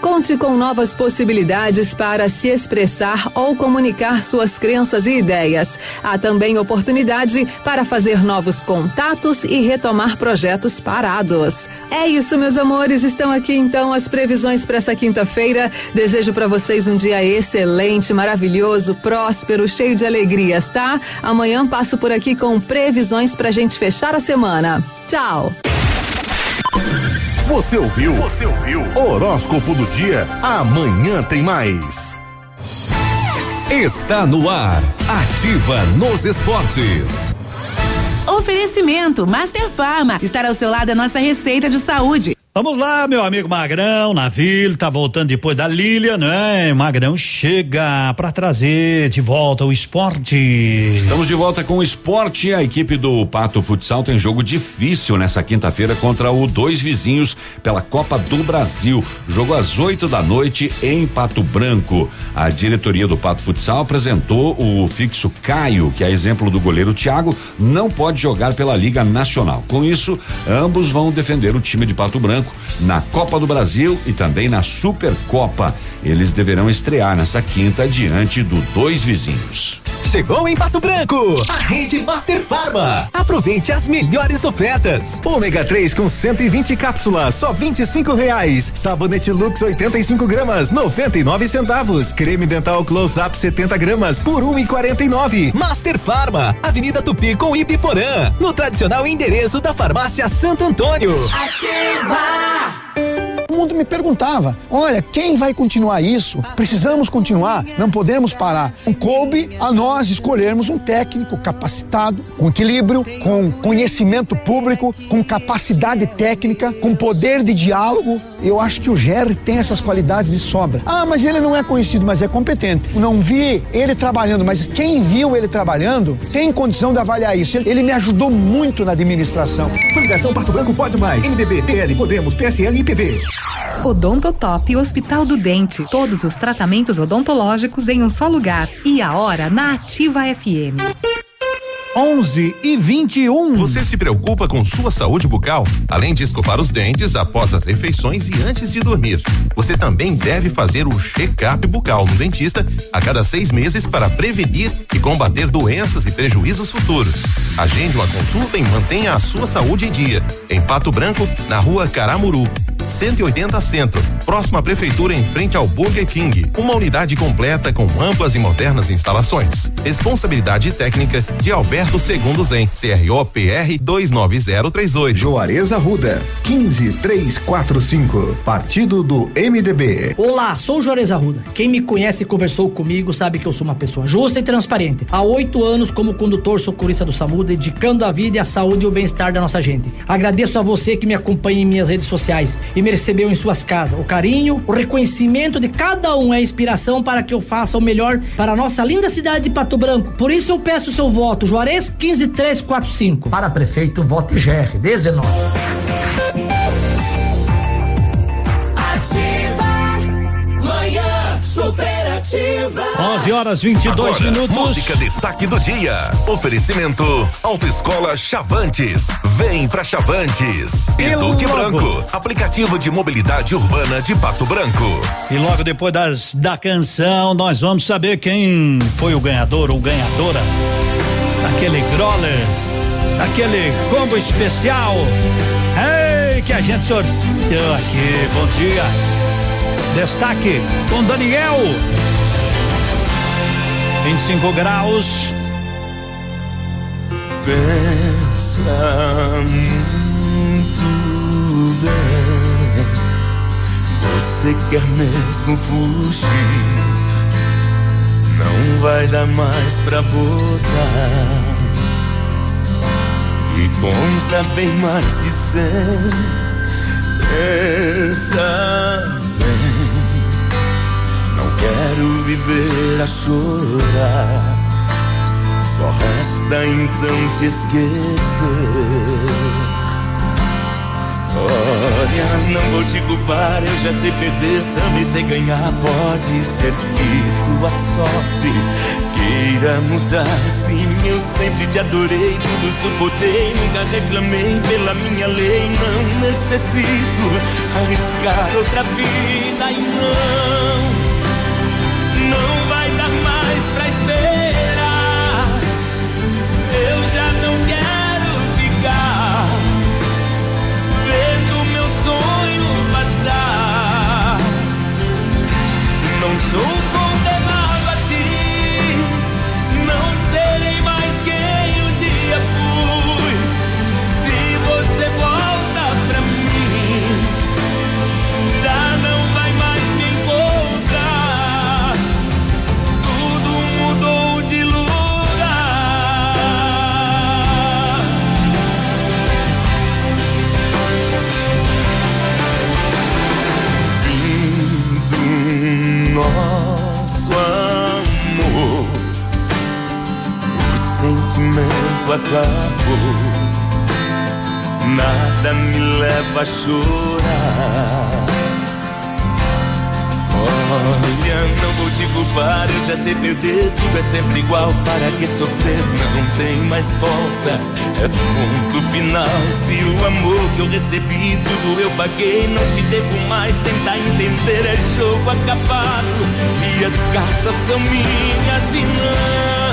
Conte com novas possibilidades para se expressar ou comunicar suas crenças e ideias. Há também oportunidade para fazer novos contatos e retomar projetos parados. É isso, meus amores. Estão aqui então as previsões para essa quinta-feira. Desejo para vocês um dia excelente, maravilhoso, próspero, cheio de alegrias, tá? Amanhã passo por aqui com previsões pra gente fechar a semana. Tchau! Você ouviu? Você ouviu? Horóscopo do dia. Amanhã tem mais. Está no ar. Ativa nos esportes. Oferecimento Master Farma. Estar ao seu lado é nossa receita de saúde. Vamos lá, meu amigo Magrão, Navio, tá voltando depois da Lília, né? Magrão chega para trazer de volta o esporte. Estamos de volta com o esporte. A equipe do Pato Futsal tem jogo difícil nessa quinta-feira contra o Dois Vizinhos pela Copa do Brasil. Jogo às 8 da noite em Pato Branco. A diretoria do Pato Futsal apresentou o fixo Caio, que é exemplo do goleiro Thiago, não pode jogar pela Liga Nacional. Com isso, ambos vão defender o time de Pato Branco na Copa do Brasil e também na Supercopa. Eles deverão estrear nessa quinta diante do Dois Vizinhos. Chegou em Pato Branco, a rede Master Farma. Aproveite as melhores ofertas. Ômega 3 com 120 cápsulas, só 25 reais. Sabonete Lux 85 gramas, 99 centavos. Creme dental Close Up 70 gramas por 1,49. Master Farma, Avenida Tupi com Ibiporã, no tradicional endereço da Farmácia Santo Antônio. Ativa. Mundo me perguntava: olha, quem vai continuar isso? Precisamos continuar, não podemos parar. Coube a nós escolhermos um técnico capacitado, com equilíbrio, com conhecimento público, com capacidade técnica, com poder de diálogo. Eu acho que o Jerry tem essas qualidades de sobra. Ah, mas ele não é conhecido, mas é competente. Não vi ele trabalhando, mas quem viu ele trabalhando tem condição de avaliar isso. Ele, me ajudou muito na administração. Fundação Pato Branco pode mais. MDB, PL, Podemos, PSL e PB. Odontotop Hospital do Dente. Todos os tratamentos odontológicos em um só lugar. E a hora na Ativa FM. 11 e 21. Você se preocupa com sua saúde bucal? Além de escovar os dentes após as refeições e antes de dormir, você também deve fazer o check-up bucal no dentista a cada seis meses para prevenir e combater doenças e prejuízos futuros. Agende uma consulta e mantenha a sua saúde em dia. Em Pato Branco, na rua Caramuru. 180 Centro, próxima à prefeitura em frente ao Burger King. Uma unidade completa com amplas e modernas instalações. Responsabilidade técnica de Alberto Segundo Zen, CRO PR 29038. Juarez Arruda, 15345. Partido do MDB. Olá, sou Juarez Arruda. Quem me conhece e conversou comigo sabe que eu sou uma pessoa justa e transparente. Há oito anos como condutor socorrista do SAMU, dedicando a vida e a saúde e o bem-estar da nossa gente. Agradeço a você que me acompanha em minhas redes sociais e me recebeu em suas casas. O carinho, o reconhecimento de cada um é inspiração para que eu faça o melhor para a nossa linda cidade de Pato Branco. Por isso eu peço seu voto, Juarez 15345. Para prefeito, vote GR 19. Manhã superativa. 11 horas 22 Agora, minutos. Música destaque do dia. Oferecimento Autoescola Chavantes. Vem pra Chavantes. E Eduque logo- Branco. Aplicativo de mobilidade urbana de Pato Branco. E logo depois das, da canção, nós vamos saber quem foi o ganhador ou ganhadora daquele growler, daquele combo especial. Ei, que a gente sorteou aqui. Bom dia. Destaque com Daniel. 25 graus. Pensa muito bem. Você quer mesmo fugir? Não vai dar mais pra voltar. E conta bem mais de cem. Pensa bem. Não quero viver a chorar. Só resta então te esquecer. Olha, não vou te culpar, eu já sei perder, também sei ganhar. Pode ser que tua sorte queira mudar. Sim, eu sempre te adorei, tudo suportei, nunca reclamei pela minha lei. Não necessito arriscar outra vida e não, sentimento acabou. Nada me leva a chorar. Olha, não vou te culpar, eu já sei perder. Tudo é sempre igual, para que sofrer? Não tem mais volta. É ponto final. Se o amor que eu recebi, tudo eu paguei, não te devo mais. Tentar entender é jogo acabado. E as cartas são minhas e não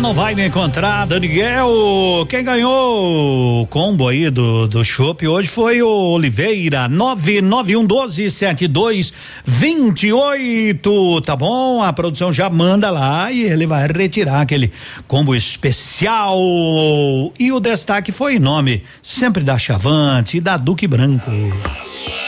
não vai me encontrar, Daniel. Quem ganhou o combo aí do do Chopp hoje foi o Oliveira, 99112 7228. Tá bom? A produção já manda lá e ele vai retirar aquele combo especial. E o destaque foi em nome sempre da Chavante e da Duque Branco.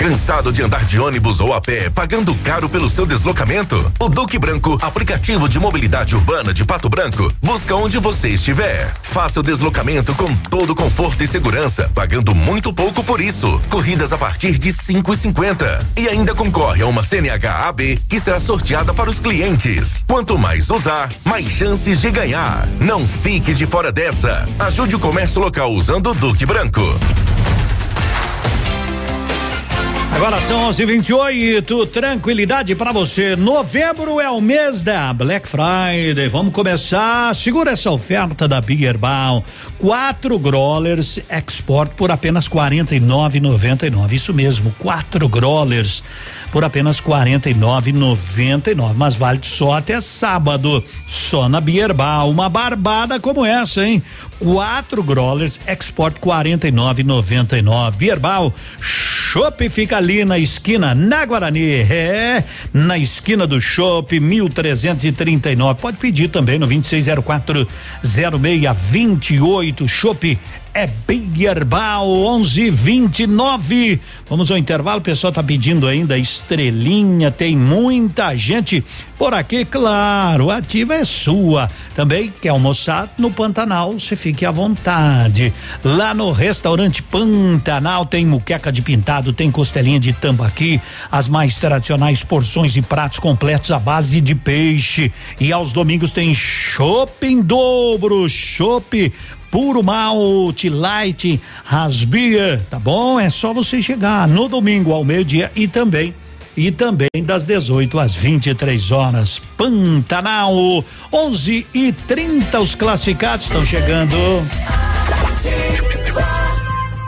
Cansado de andar de ônibus ou a pé, pagando caro pelo seu deslocamento? O Duque Branco, aplicativo de mobilidade urbana de Pato Branco, busca onde você estiver. Faça o deslocamento com todo conforto e segurança, pagando muito pouco por isso. Corridas a partir de cinco e cinquenta. E ainda concorre a uma CNH AB que será sorteada para os clientes. Quanto mais usar, mais chances de ganhar. Não fique de fora dessa. Ajude o comércio local usando o Duque Branco. Agora são 11:28. Tranquilidade para você. Novembro é o mês da Black Friday. Vamos começar. Segura essa oferta da Bierbal. Quatro growlers export por apenas 49,99. Isso mesmo, quatro growlers por apenas 49,99. Mas vale só até sábado. Só na Bierbal. Uma barbada como essa, hein? Quatro growlers export 49,99. Bierbal. Chopp fica ali na esquina, na Guarani. É, na esquina do Chopp, 1339. Pode pedir também no 2604 0628. Chopp é Big Herbal 1129. Vamos ao intervalo, o pessoal tá pedindo ainda estrelinha, tem muita gente por aqui, claro, a ativa é sua. Também quer almoçar no Pantanal, você fique à vontade. Lá no restaurante Pantanal tem muqueca de pintado, tem costelinha de tambaqui, as mais tradicionais porções e pratos completos à base de peixe. E aos domingos tem shopping dobro, chopp puro malte, light, rasbia, tá bom? É só você chegar no domingo ao meio-dia e também e também das 18 às 23 horas. Pantanal, 11 e 30 os classificados estão chegando.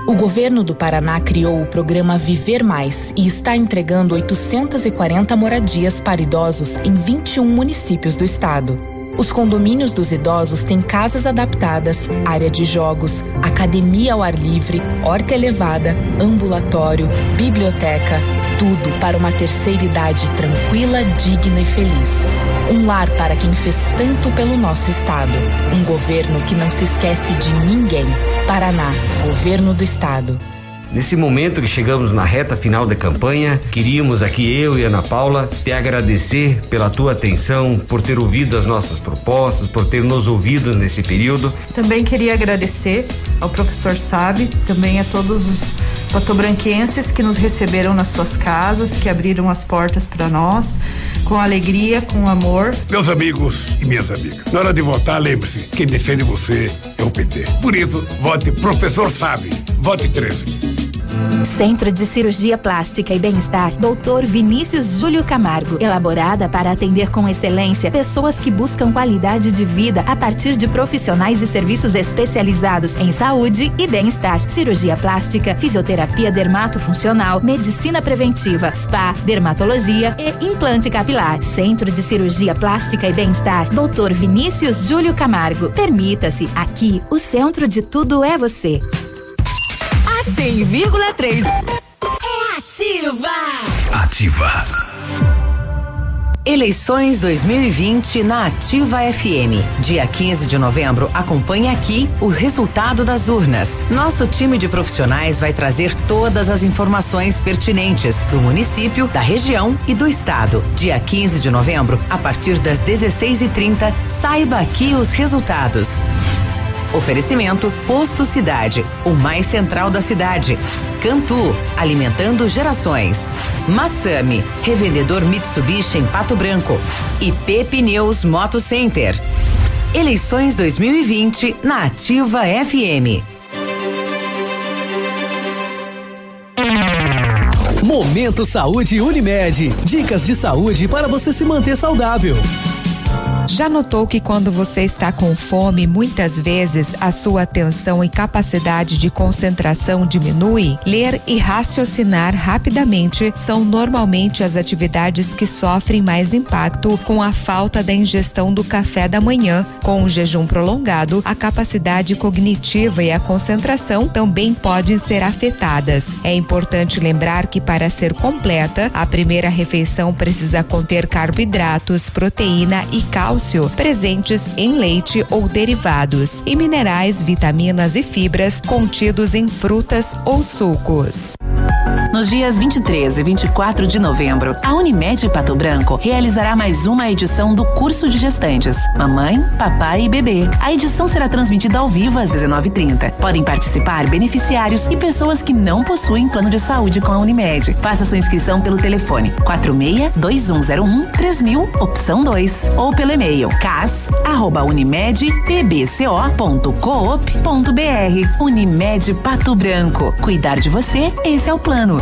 O governo do Paraná criou o programa Viver Mais e está entregando 840 moradias para idosos em 21 municípios do estado. Os condomínios dos idosos têm casas adaptadas, área de jogos, academia ao ar livre, horta elevada, ambulatório, biblioteca, tudo para uma terceira idade tranquila, digna e feliz. Um lar para quem fez tanto pelo nosso estado. Um governo que não se esquece de ninguém. Paraná, Governo do Estado. Nesse momento que chegamos na reta final da campanha, queríamos aqui eu e Ana Paula te agradecer pela tua atenção, por ter ouvido as nossas propostas, por ter nos ouvido nesse período. Também queria agradecer ao professor Sabe, também a todos os patobranquenses que nos receberam nas suas casas, que abriram as portas para nós, com alegria, com amor. Meus amigos e minhas amigas, na hora de votar, lembre-se, quem defende você é o PT. Por isso, vote professor Sabe, vote 13. Centro de Cirurgia Plástica e Bem-Estar, Dr. Vinícius Júlio Camargo. Elaborada para atender com excelência pessoas que buscam qualidade de vida a partir de profissionais e serviços especializados em saúde e bem-estar. Cirurgia plástica, fisioterapia dermatofuncional, medicina preventiva, spa, dermatologia e implante capilar. Centro de Cirurgia Plástica e Bem-Estar, Dr. Vinícius Júlio Camargo. Permita-se, aqui o centro de tudo é você. 100,3 é ativa. Ativa. Eleições 2020 na Ativa FM. Dia 15 de novembro, acompanhe aqui o resultado das urnas. Nosso time de profissionais vai trazer todas as informações pertinentes do município, da região e do estado. Dia 15 de novembro, a partir das 16h30, saiba aqui os resultados. Oferecimento Posto Cidade, o mais central da cidade. Cantu, alimentando gerações. Massami, revendedor Mitsubishi em Pato Branco. E Pneus Moto Center. Eleições 2020 na Ativa FM. Momento Saúde Unimed. Dicas de saúde para você se manter saudável. Já notou que quando você está com fome, muitas vezes a sua atenção e capacidade de concentração diminui? Ler e raciocinar rapidamente são normalmente as atividades que sofrem mais impacto com a falta da ingestão do café da manhã. Com o jejum prolongado, a capacidade cognitiva e a concentração também podem ser afetadas. É importante lembrar que para ser completa, a primeira refeição precisa conter carboidratos, proteína e cálcio presentes em leite ou derivados e minerais, vitaminas e fibras contidos em frutas ou sucos. Nos dias 23 e 24 de novembro, a Unimed Pato Branco realizará mais uma edição do curso de gestantes Mamãe, Papai e Bebê. A edição será transmitida ao vivo às 19h30. Podem participar beneficiários e pessoas que não possuem plano de saúde com a Unimed. Faça sua inscrição pelo telefone 46 2101 3000, opção 2, ou pelo e-mail cas@unimedpbco.coop.br. Unimed Pato Branco. Cuidar de você, esse é o plano.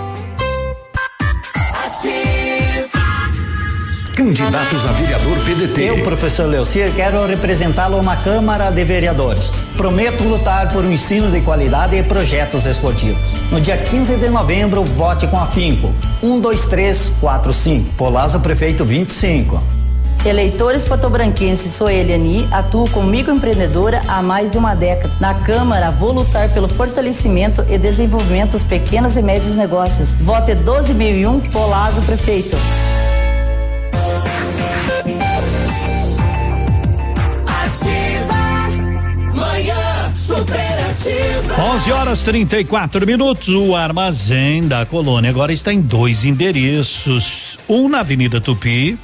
Candidatos a vereador PDT. Eu, professor Leocir, quero representá-lo na Câmara de Vereadores. Prometo lutar por um ensino de qualidade e projetos esportivos. No dia 15 de novembro, vote com afinco. 1, 2, 3, 4, 5. Polazo Prefeito 25. Eleitores patobranquenses, sou Eliani, atuo como microempreendedora há mais de uma década. Na Câmara, vou lutar pelo fortalecimento e desenvolvimento dos pequenos e médios negócios. Vote 12001, Polazo Prefeito. Superativa. 11 horas 34 minutos. O armazém da colônia agora está em dois endereços: um na Avenida Tupi,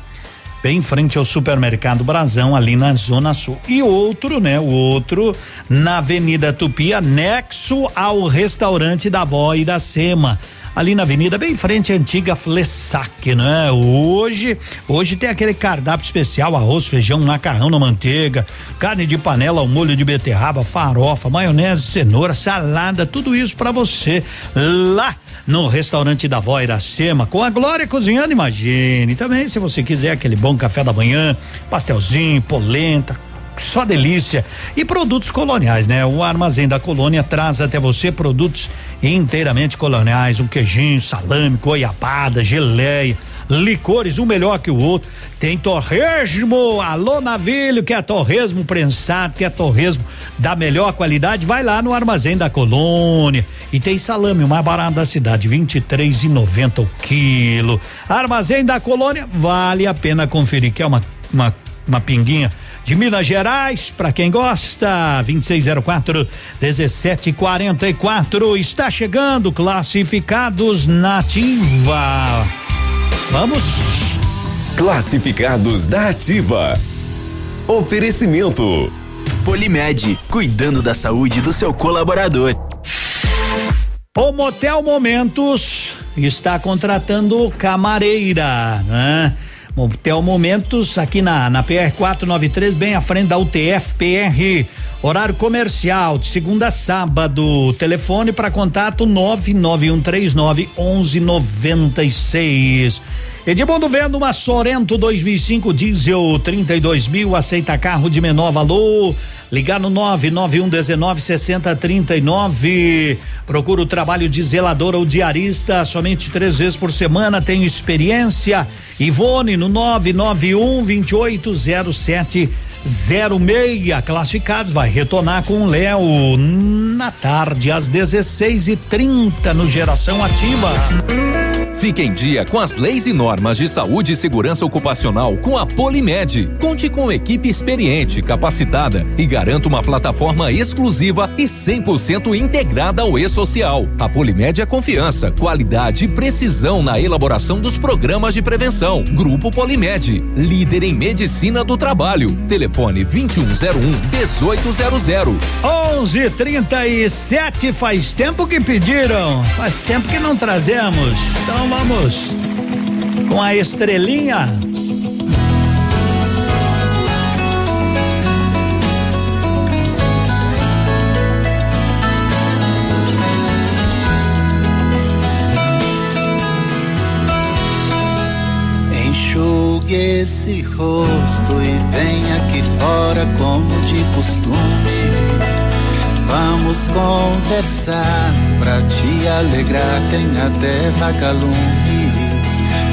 bem em frente ao supermercado Brasão, ali na Zona Sul, e outro, né? O outro na Avenida Tupi, anexo ao restaurante da Vó e da Sema ali na avenida, bem em frente à antiga Flessac, né? Hoje, hoje tem aquele cardápio especial, arroz, feijão, macarrão na manteiga, carne de panela, ao molho de beterraba, farofa, maionese, cenoura, salada, tudo isso para você lá no restaurante da Vó Iracema, com a Glória cozinhando, imagine. Também, se você quiser aquele bom café da manhã, pastelzinho, polenta, só delícia. E produtos coloniais, né? O armazém da colônia traz até você produtos inteiramente coloniais, um queijinho, salame, goiabada, geleia, licores, um melhor que o outro. Tem torresmo, alô navilho, que é torresmo prensado, que é torresmo da melhor qualidade, vai lá no armazém da colônia. E tem salame, o mais barato da cidade, vinte e três e noventa o quilo. Armazém da colônia, vale a pena conferir, que é uma, uma, uma pinguinha de Minas Gerais, para quem gosta, 2604 1744 está chegando classificados nativa. Vamos Classificados da Ativa. Oferecimento Polimed, cuidando da saúde do seu colaborador. O Motel Momentos está contratando camareira, né? Motel Momentos aqui na na PR 493, bem à frente da UTF PR. Horário comercial de segunda a sábado. Telefone para contato 99139 1196. Edmundo vendo uma Sorento 2005 diesel 32 mil, aceita carro de menor valor. Ligar no 99119 6039. Procura o trabalho de zelador ou diarista somente três vezes por semana. Tem experiência. Ivone no 991 2807 06 classificados vai retornar com o Léo na tarde às 16 e 30 no Geração Ativa. Fique em dia com as leis e normas de saúde e segurança ocupacional com a Polimed. Conte com equipe experiente, capacitada e garanta uma plataforma exclusiva e 100% integrada ao e-social. A Polimed é confiança, qualidade e precisão na elaboração dos programas de prevenção. Grupo Polimed, líder em medicina do trabalho. Telefone 2101 1800. 11:37 faz tempo que pediram, faz tempo que não trazemos. Então vamos com a estrelinha. Enxugue esse rosto e vem aqui fora como de costume. Vamos conversar pra te alegrar, tem até vagalumes.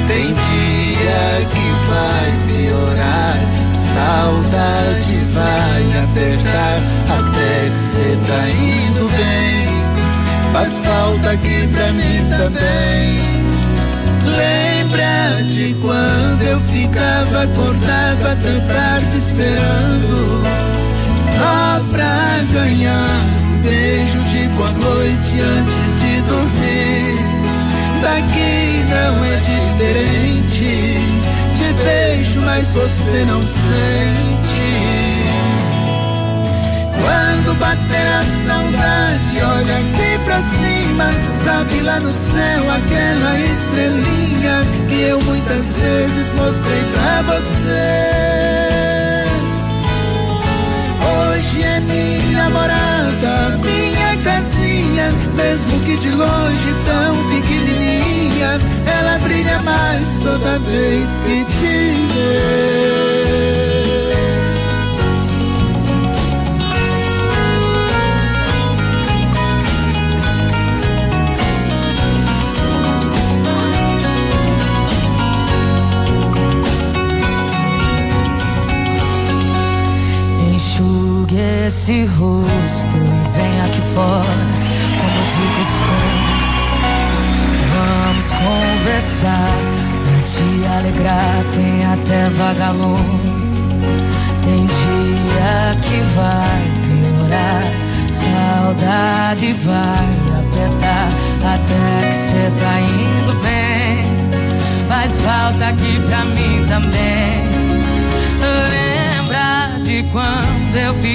Tem dia que vai piorar, saudade vai apertar, até que cê tá indo bem. Faz falta aqui pra mim também. Lembra de quando eu ficava acordado até tarde esperando Só pra ganhar um beijo de boa noite antes de dormir Daqui não é diferente Te beijo, mas você não sente quando bater a saudade, olha aqui pra cima. Sabe lá no céu aquela estrelinha que eu muitas vezes mostrei pra você. Minha morada, minha casinha, mesmo que de longe tão pequenininha, ela brilha mais toda vez que te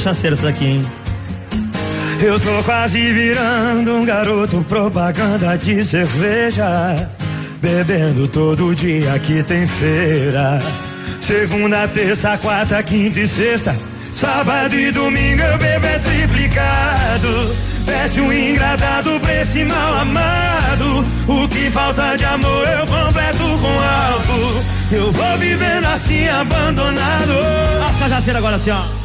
Cachaceiros isso aqui, hein? Eu tô quase virando um garoto propaganda de cerveja. Bebendo todo dia que tem feira. Segunda, terça, quarta, quinta e sexta. Sábado e domingo eu bebo é triplicado. Peço um ingradado pra esse mal amado. O que falta de amor eu completo com álcool. Eu vou vivendo assim abandonado. As cajaceiras agora assim, ó.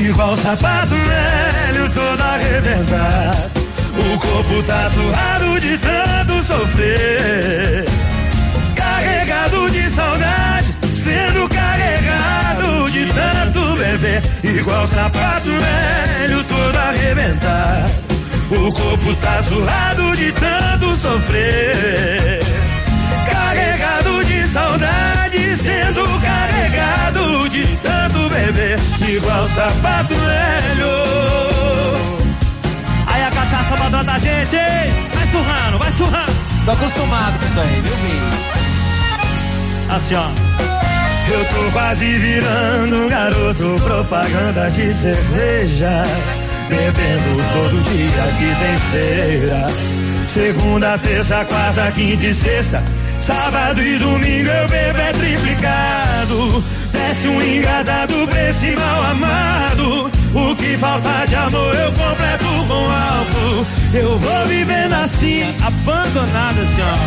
Igual sapato velho todo arrebentado O corpo tá suado de tanto sofrer. Carregado de saudade Sendo carregado de tanto beber. Igual sapato velho todo arrebentado. O corpo tá suado de tanto sofrer. Carregado de saudade Sendo carregado de tanto beber Igual sapato velho Aí a cachaça cima da gente, ei! Vai surrando, vai surrando. Tô acostumado com isso aí, viu, Vini? Assim, ó. Eu tô quase virando um garoto propaganda de cerveja. Bebendo todo dia que tem feira. Segunda, terça, quarta, quinta e sexta. Sábado e domingo eu bebo é triplicado. Desce um engadado pra esse mal amado. O que falta de amor eu completo com álcool. Eu vou vivendo assim, abandonado, senhor.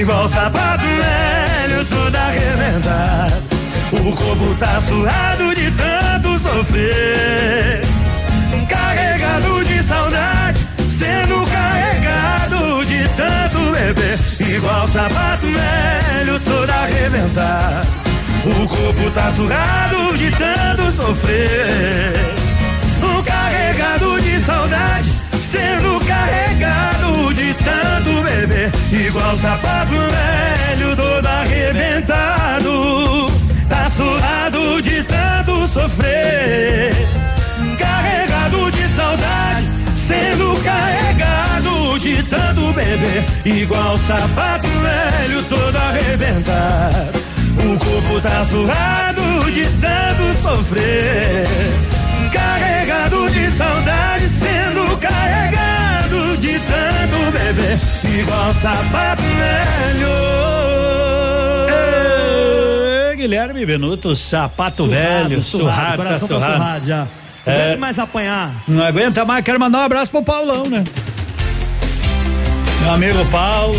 Igual sapato velho, todo arrebentado. O corpo tá suado de tanto sofrer. Carregado de saudade, sendo carregado de tanto Igual sapato velho, todo arrebentado. O corpo tá surrado de tanto sofrer. Um carregado de saudade, sendo carregado de tanto beber. Igual sapato velho, todo arrebentado. Tá surrado de tanto sofrer. Tanto beber. Igual sapato velho, todo arrebentado. O corpo tá surrado de tanto sofrer. Carregado de saudade, sendo carregado de tanto beber. Igual sapato velho. Guilherme Benuto, sapato Surrado, velho, surrado, surrado, tá surrado. surrado já. Não É. aguento mais apanhar. Não aguenta mais, quero mandar um abraço pro Paulão, né? Meu amigo Paulo.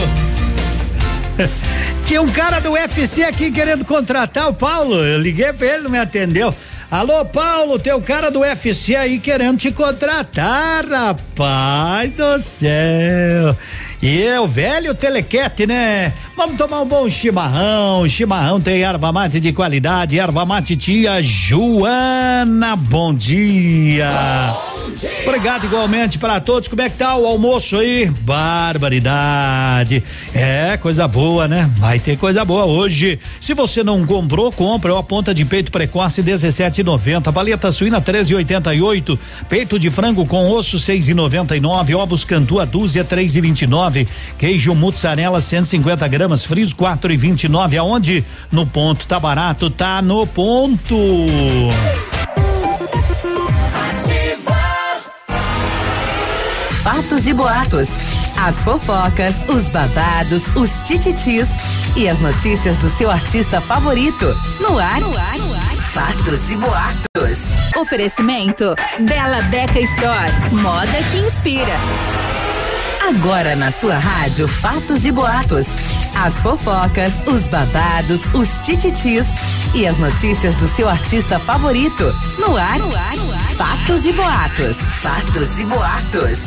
Tinha um cara do UFC aqui querendo contratar o Paulo. Eu liguei pra ele, não me atendeu. Alô, Paulo, tem um cara do UFC aí querendo te contratar, rapaz do céu. E é o velho telequete, né? Vamos tomar um bom chimarrão. Chimarrão tem erva mate de qualidade. Erva mate tia Joana. Bom dia. Obrigado igualmente para todos. Como é que tá o almoço aí? Barbaridade. É, coisa boa, né? Vai ter coisa boa hoje. Se você não comprou, compra. Ó, ponta de peito precoce 17,90. Paleta suína 13,88. Peito de frango com osso 6,99. Ovos cantu a dúzia 3,29. Queijo mussarela 150 gramas. Friso 4,29. Aonde? No ponto. Tá barato? Tá no ponto. Fatos e boatos. As fofocas, os babados, os tititis e as notícias do seu artista favorito. No ar, no ar, no ar. Fatos e boatos. Oferecimento Bela Beca Store, moda que inspira. Agora na sua rádio Fatos e Boatos. As fofocas, os babados, os tititis e as notícias do seu artista favorito. No ar, no ar, no ar. Fatos e Boatos. Fatos e Boatos.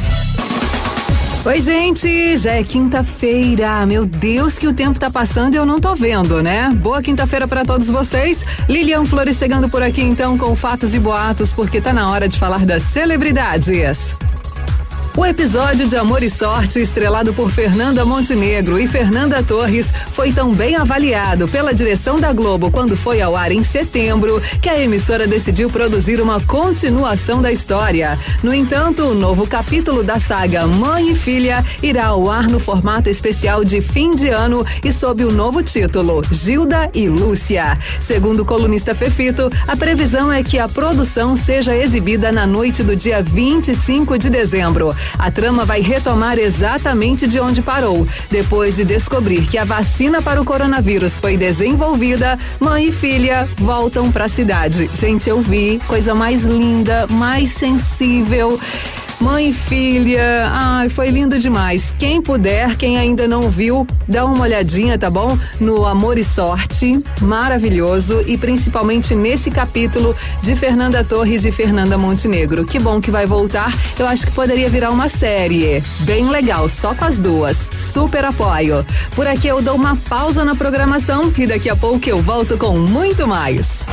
Oi, gente, já é quinta-feira. Meu Deus, que o tempo tá passando e eu não tô vendo, né? Boa quinta-feira para todos vocês. Lilian Flores chegando por aqui então com fatos e boatos, porque tá na hora de falar das celebridades. O episódio de Amor e Sorte, estrelado por Fernanda Montenegro e Fernanda Torres, foi tão bem avaliado pela direção da Globo quando foi ao ar em setembro que a emissora decidiu produzir uma continuação da história. No entanto, o novo capítulo da saga Mãe e Filha irá ao ar no formato especial de fim de ano e sob o novo título Gilda e Lúcia. Segundo o colunista Fefito, a previsão é que a produção seja exibida na noite do dia 25 de dezembro. A trama vai retomar exatamente de onde parou. Depois de descobrir que a vacina para o coronavírus foi desenvolvida, mãe e filha voltam para a cidade. Gente, eu vi coisa mais linda, mais sensível. Mãe e filha, ai, foi lindo demais. Quem puder, quem ainda não viu, dá uma olhadinha, tá bom? No Amor e Sorte, maravilhoso e principalmente nesse capítulo de Fernanda Torres e Fernanda Montenegro. Que bom que vai voltar. Eu acho que poderia virar uma série. Bem legal, só com as duas. Super apoio. Por aqui eu dou uma pausa na programação e daqui a pouco eu volto com muito mais.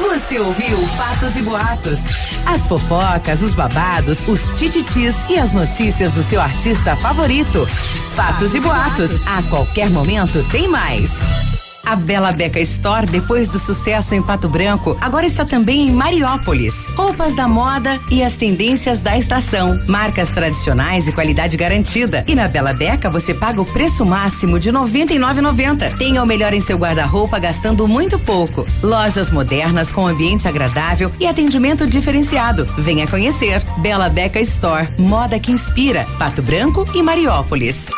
Você ouviu Fatos e Boatos. As fofocas, os babados, os tititis e as notícias do seu artista favorito. Fatos e Boatos. A qualquer momento tem mais. A Bela Beca Store, depois do sucesso em Pato Branco, agora está também em Mariópolis. Roupas da moda e as tendências da estação. Marcas tradicionais e qualidade garantida. E na Bela Beca você paga o preço máximo de R$ 99,90. Tenha o melhor em seu guarda-roupa gastando muito pouco. Lojas modernas com ambiente agradável e atendimento diferenciado. Venha conhecer. Bela Beca Store, moda que inspira. Pato Branco e Mariópolis.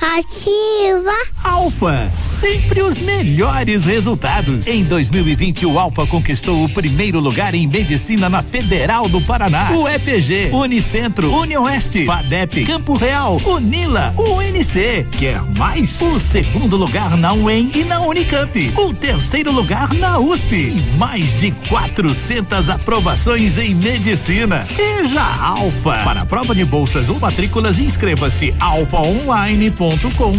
Ativa. Alfa, sempre os melhores resultados. Em 2020, o Alfa conquistou o primeiro lugar em medicina na Federal do Paraná. O EPG, Unicentro, Unioeste, FADEP, Campo Real, Unila, UNC. Quer mais? O segundo lugar na UEM e na Unicamp. O terceiro lugar na USP. E mais de 400 aprovações em medicina. Seja Alfa. Para a prova de bolsas ou matrículas, inscreva-se alfaonline.com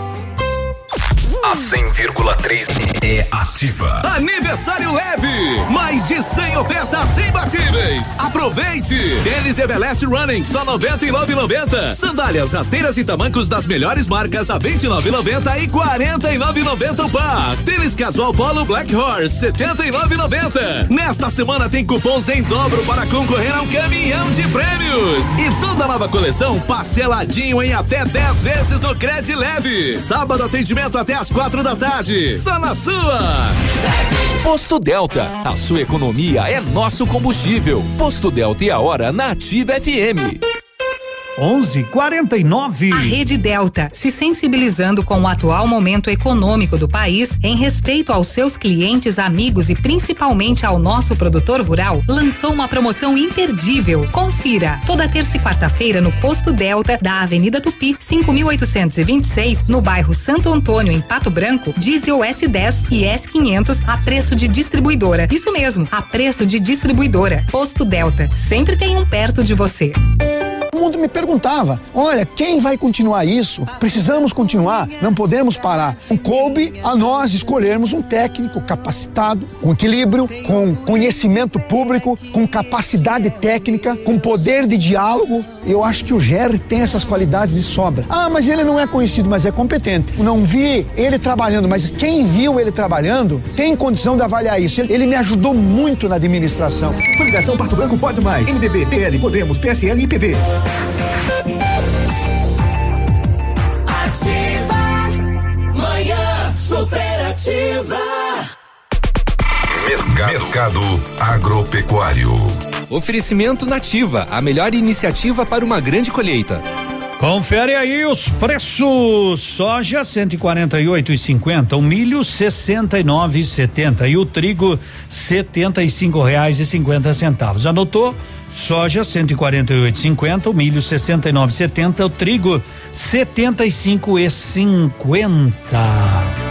A 100,3 é ativa. Aniversário leve! Mais de 100 ofertas imbatíveis. Aproveite! Tênis Everlast Running, só 99,90. Sandálias, rasteiras e tamancos das melhores marcas a 29,90 e 49,90 o par. Tênis casual Polo Black Horse, 79,90. Nesta semana tem cupons em dobro para concorrer a um caminhão de prêmios. E toda nova coleção parceladinho em até 10 vezes no Cred Leve. Sábado atendimento até as quatro da tarde. Só na sua. Posto Delta, a sua economia é nosso combustível. Posto Delta e a hora na Ativa FM. 11:49. A Rede Delta, se sensibilizando com o atual momento econômico do país, em respeito aos seus clientes, amigos e principalmente ao nosso produtor rural, lançou uma promoção imperdível. Confira. Toda terça e quarta-feira no Posto Delta da Avenida Tupi, 5826, no bairro Santo Antônio, em Pato Branco, diesel S10 e S500 a preço de distribuidora. Isso mesmo, a preço de distribuidora. Posto Delta, sempre tem um perto de você. O mundo me perguntava: olha, quem vai continuar isso? Precisamos continuar, não podemos parar. Coube a nós escolhermos um técnico capacitado, com equilíbrio, com conhecimento público, com capacidade técnica, com poder de diálogo. Eu acho que o Jerry tem essas qualidades de sobra. Ah, mas ele não é conhecido, mas é competente. Não vi ele trabalhando, mas quem viu ele trabalhando tem condição de avaliar isso. Ele, ele me ajudou muito na administração. Coligação Pato Branco pode mais. MDB, PL, Podemos, PSL e PV. Ativa. Manhã superativa. Mercado Agropecuário. Oferecimento Nativa, a melhor iniciativa para uma grande colheita. Confere aí os preços: soja 148,50, o milho 69,70 e o trigo setenta e cinco reais e cinquenta centavos. Anotou? Soja 148,50, o milho 69,70, o trigo 75,50.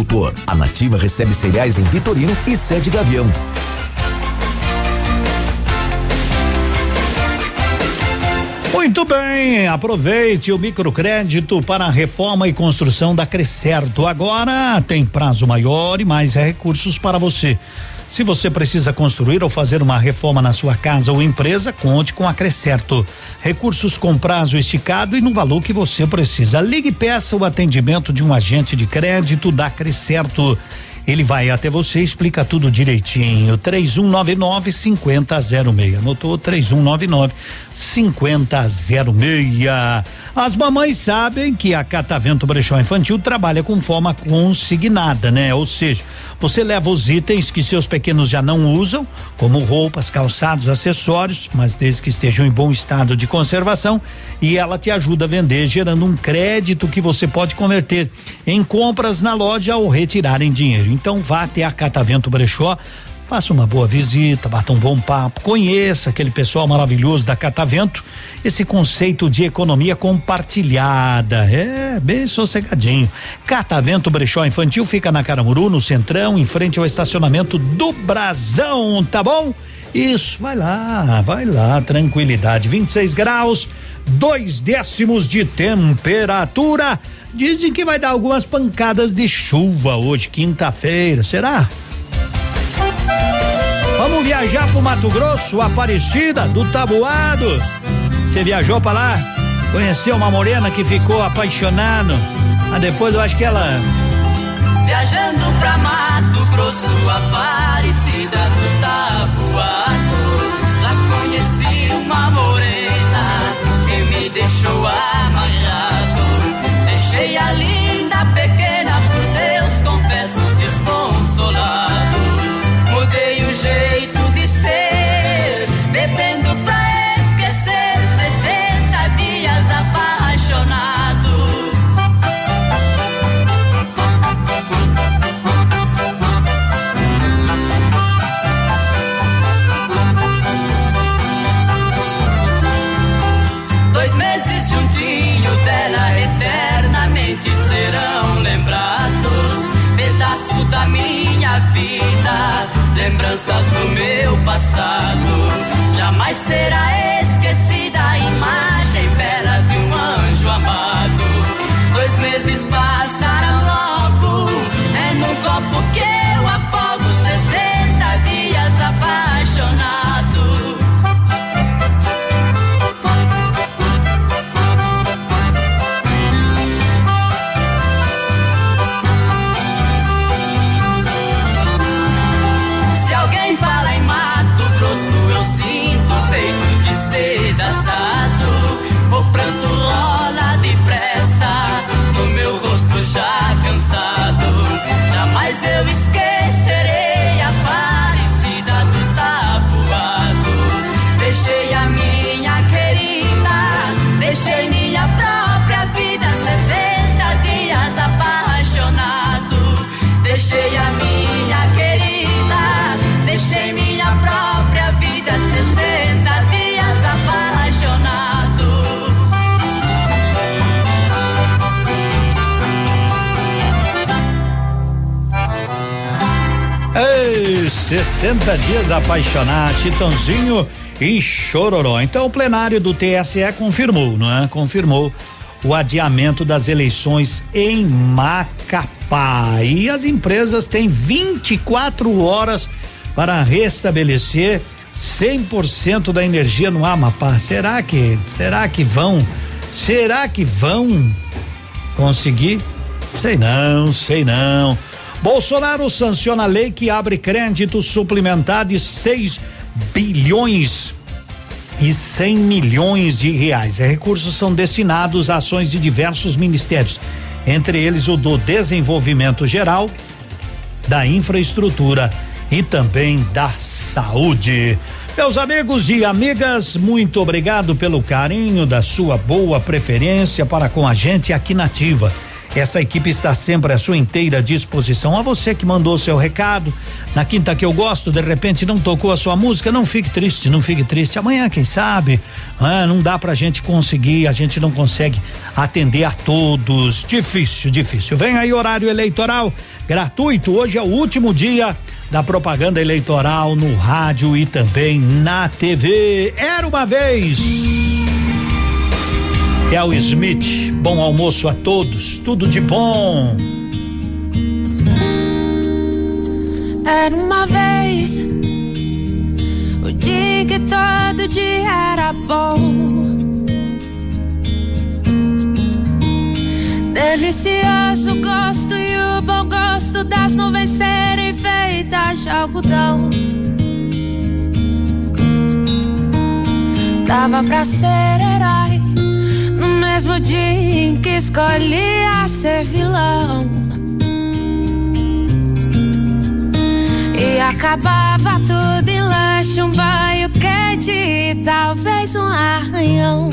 agricultor. A Nativa recebe cereais em Vitorino e sede Gavião. Muito bem, aproveite o microcrédito para a reforma e construção da Crescerto. Agora tem prazo maior e mais recursos para você. Se você precisa construir ou fazer uma reforma na sua casa ou empresa, conte com a Crescerto. Recursos com prazo esticado e no valor que você precisa. Ligue e peça o atendimento de um agente de crédito da Crescerto. Ele vai até você e explica tudo direitinho. 3199 5006. Anotou 3199 5006. As mamães sabem que a Catavento Brechó Infantil trabalha com forma consignada, né? Ou seja, Você leva os itens que seus pequenos já não usam, como roupas, calçados, acessórios, mas desde que estejam em bom estado de conservação, e ela te ajuda a vender, gerando um crédito que você pode converter em compras na loja ou retirar em dinheiro. Então vá até a Catavento Brechó Faça uma boa visita, bata um bom papo, conheça aquele pessoal maravilhoso da Catavento, esse conceito de economia compartilhada, é bem sossegadinho. Catavento Brechó Infantil fica na Caramuru, no Centrão, em frente ao estacionamento do Brasão, tá bom? Isso, vai lá, vai lá, tranquilidade, 26 graus, dois décimos de temperatura. Dizem que vai dar algumas pancadas de chuva hoje, quinta-feira, será? Vamos viajar pro Mato Grosso, Aparecida, do Tabuado. Você viajou pra lá? Conheceu uma morena que ficou apaixonado. Mas depois eu acho que ela. Viajando pra Mato Grosso, Aparecida 60 dias apaixonar, Chitãozinho e Chororó. Então o plenário do TSE confirmou, não é? Confirmou o adiamento das eleições em Macapá. E as empresas têm 24 horas para restabelecer 100% da energia no Amapá. Será que, será que vão, será que vão conseguir? Sei não, sei não. Bolsonaro sanciona a lei que abre crédito suplementar de 6 bilhões e 100 milhões de reais. Os recursos são destinados a ações de diversos ministérios, entre eles o do desenvolvimento geral, da infraestrutura e também da saúde. Meus amigos e amigas, muito obrigado pelo carinho da sua boa preferência para com a gente aqui na Ativa. Essa equipe está sempre à sua inteira disposição. A você que mandou seu recado, na quinta que eu gosto, de repente não tocou a sua música, não fique triste, não fique triste. Amanhã, quem sabe, ah, não dá pra gente conseguir, a gente não consegue atender a todos. Difícil, difícil. Vem aí horário eleitoral gratuito. Hoje é o último dia da propaganda eleitoral no rádio e também na TV. Era uma vez. El Smith, bom almoço a todos, tudo de bom. Era uma vez o dia que todo dia era bom. Delicioso gosto e o bom gosto das nuvens serem feitas de algodão. Dava pra ser herói mesmo dia em que escolhia ser vilão. acabava tudo em lanche, um banho quente e talvez um arranhão.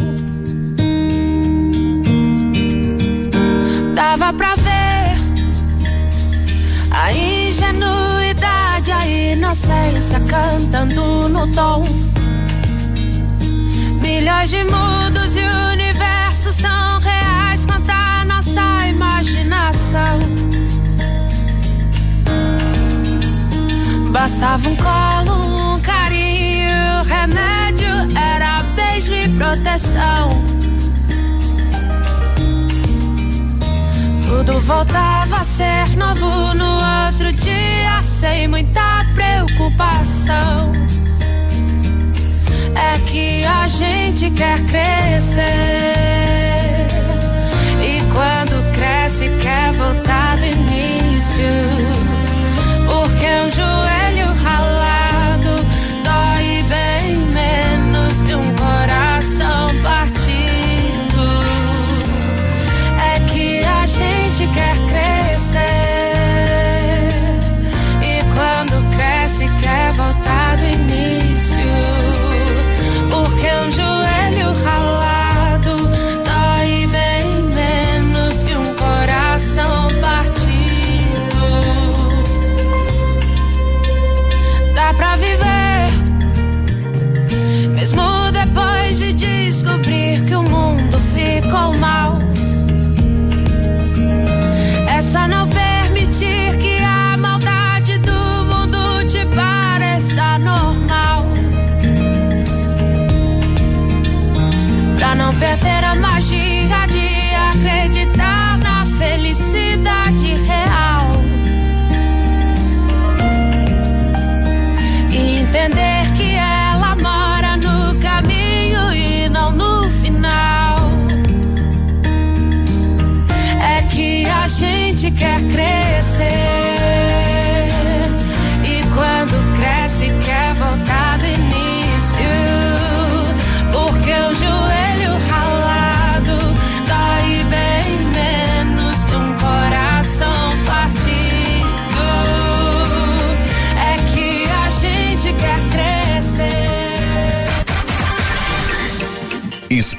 Dava pra ver a ingenuidade, a inocência cantando no tom. Milhões de mundos e universos imaginação. Bastava um colo, um carinho, remédio era beijo e proteção. Tudo voltava a ser novo no outro dia, sem muita preocupação. É que a gente quer crescer. Voltar do início.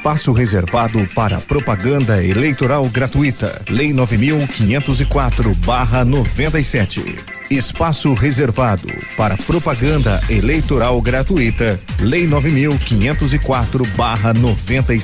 Espaço reservado para propaganda eleitoral gratuita. Lei 9504/97. Espaço reservado para propaganda eleitoral gratuita. Lei 9504/97.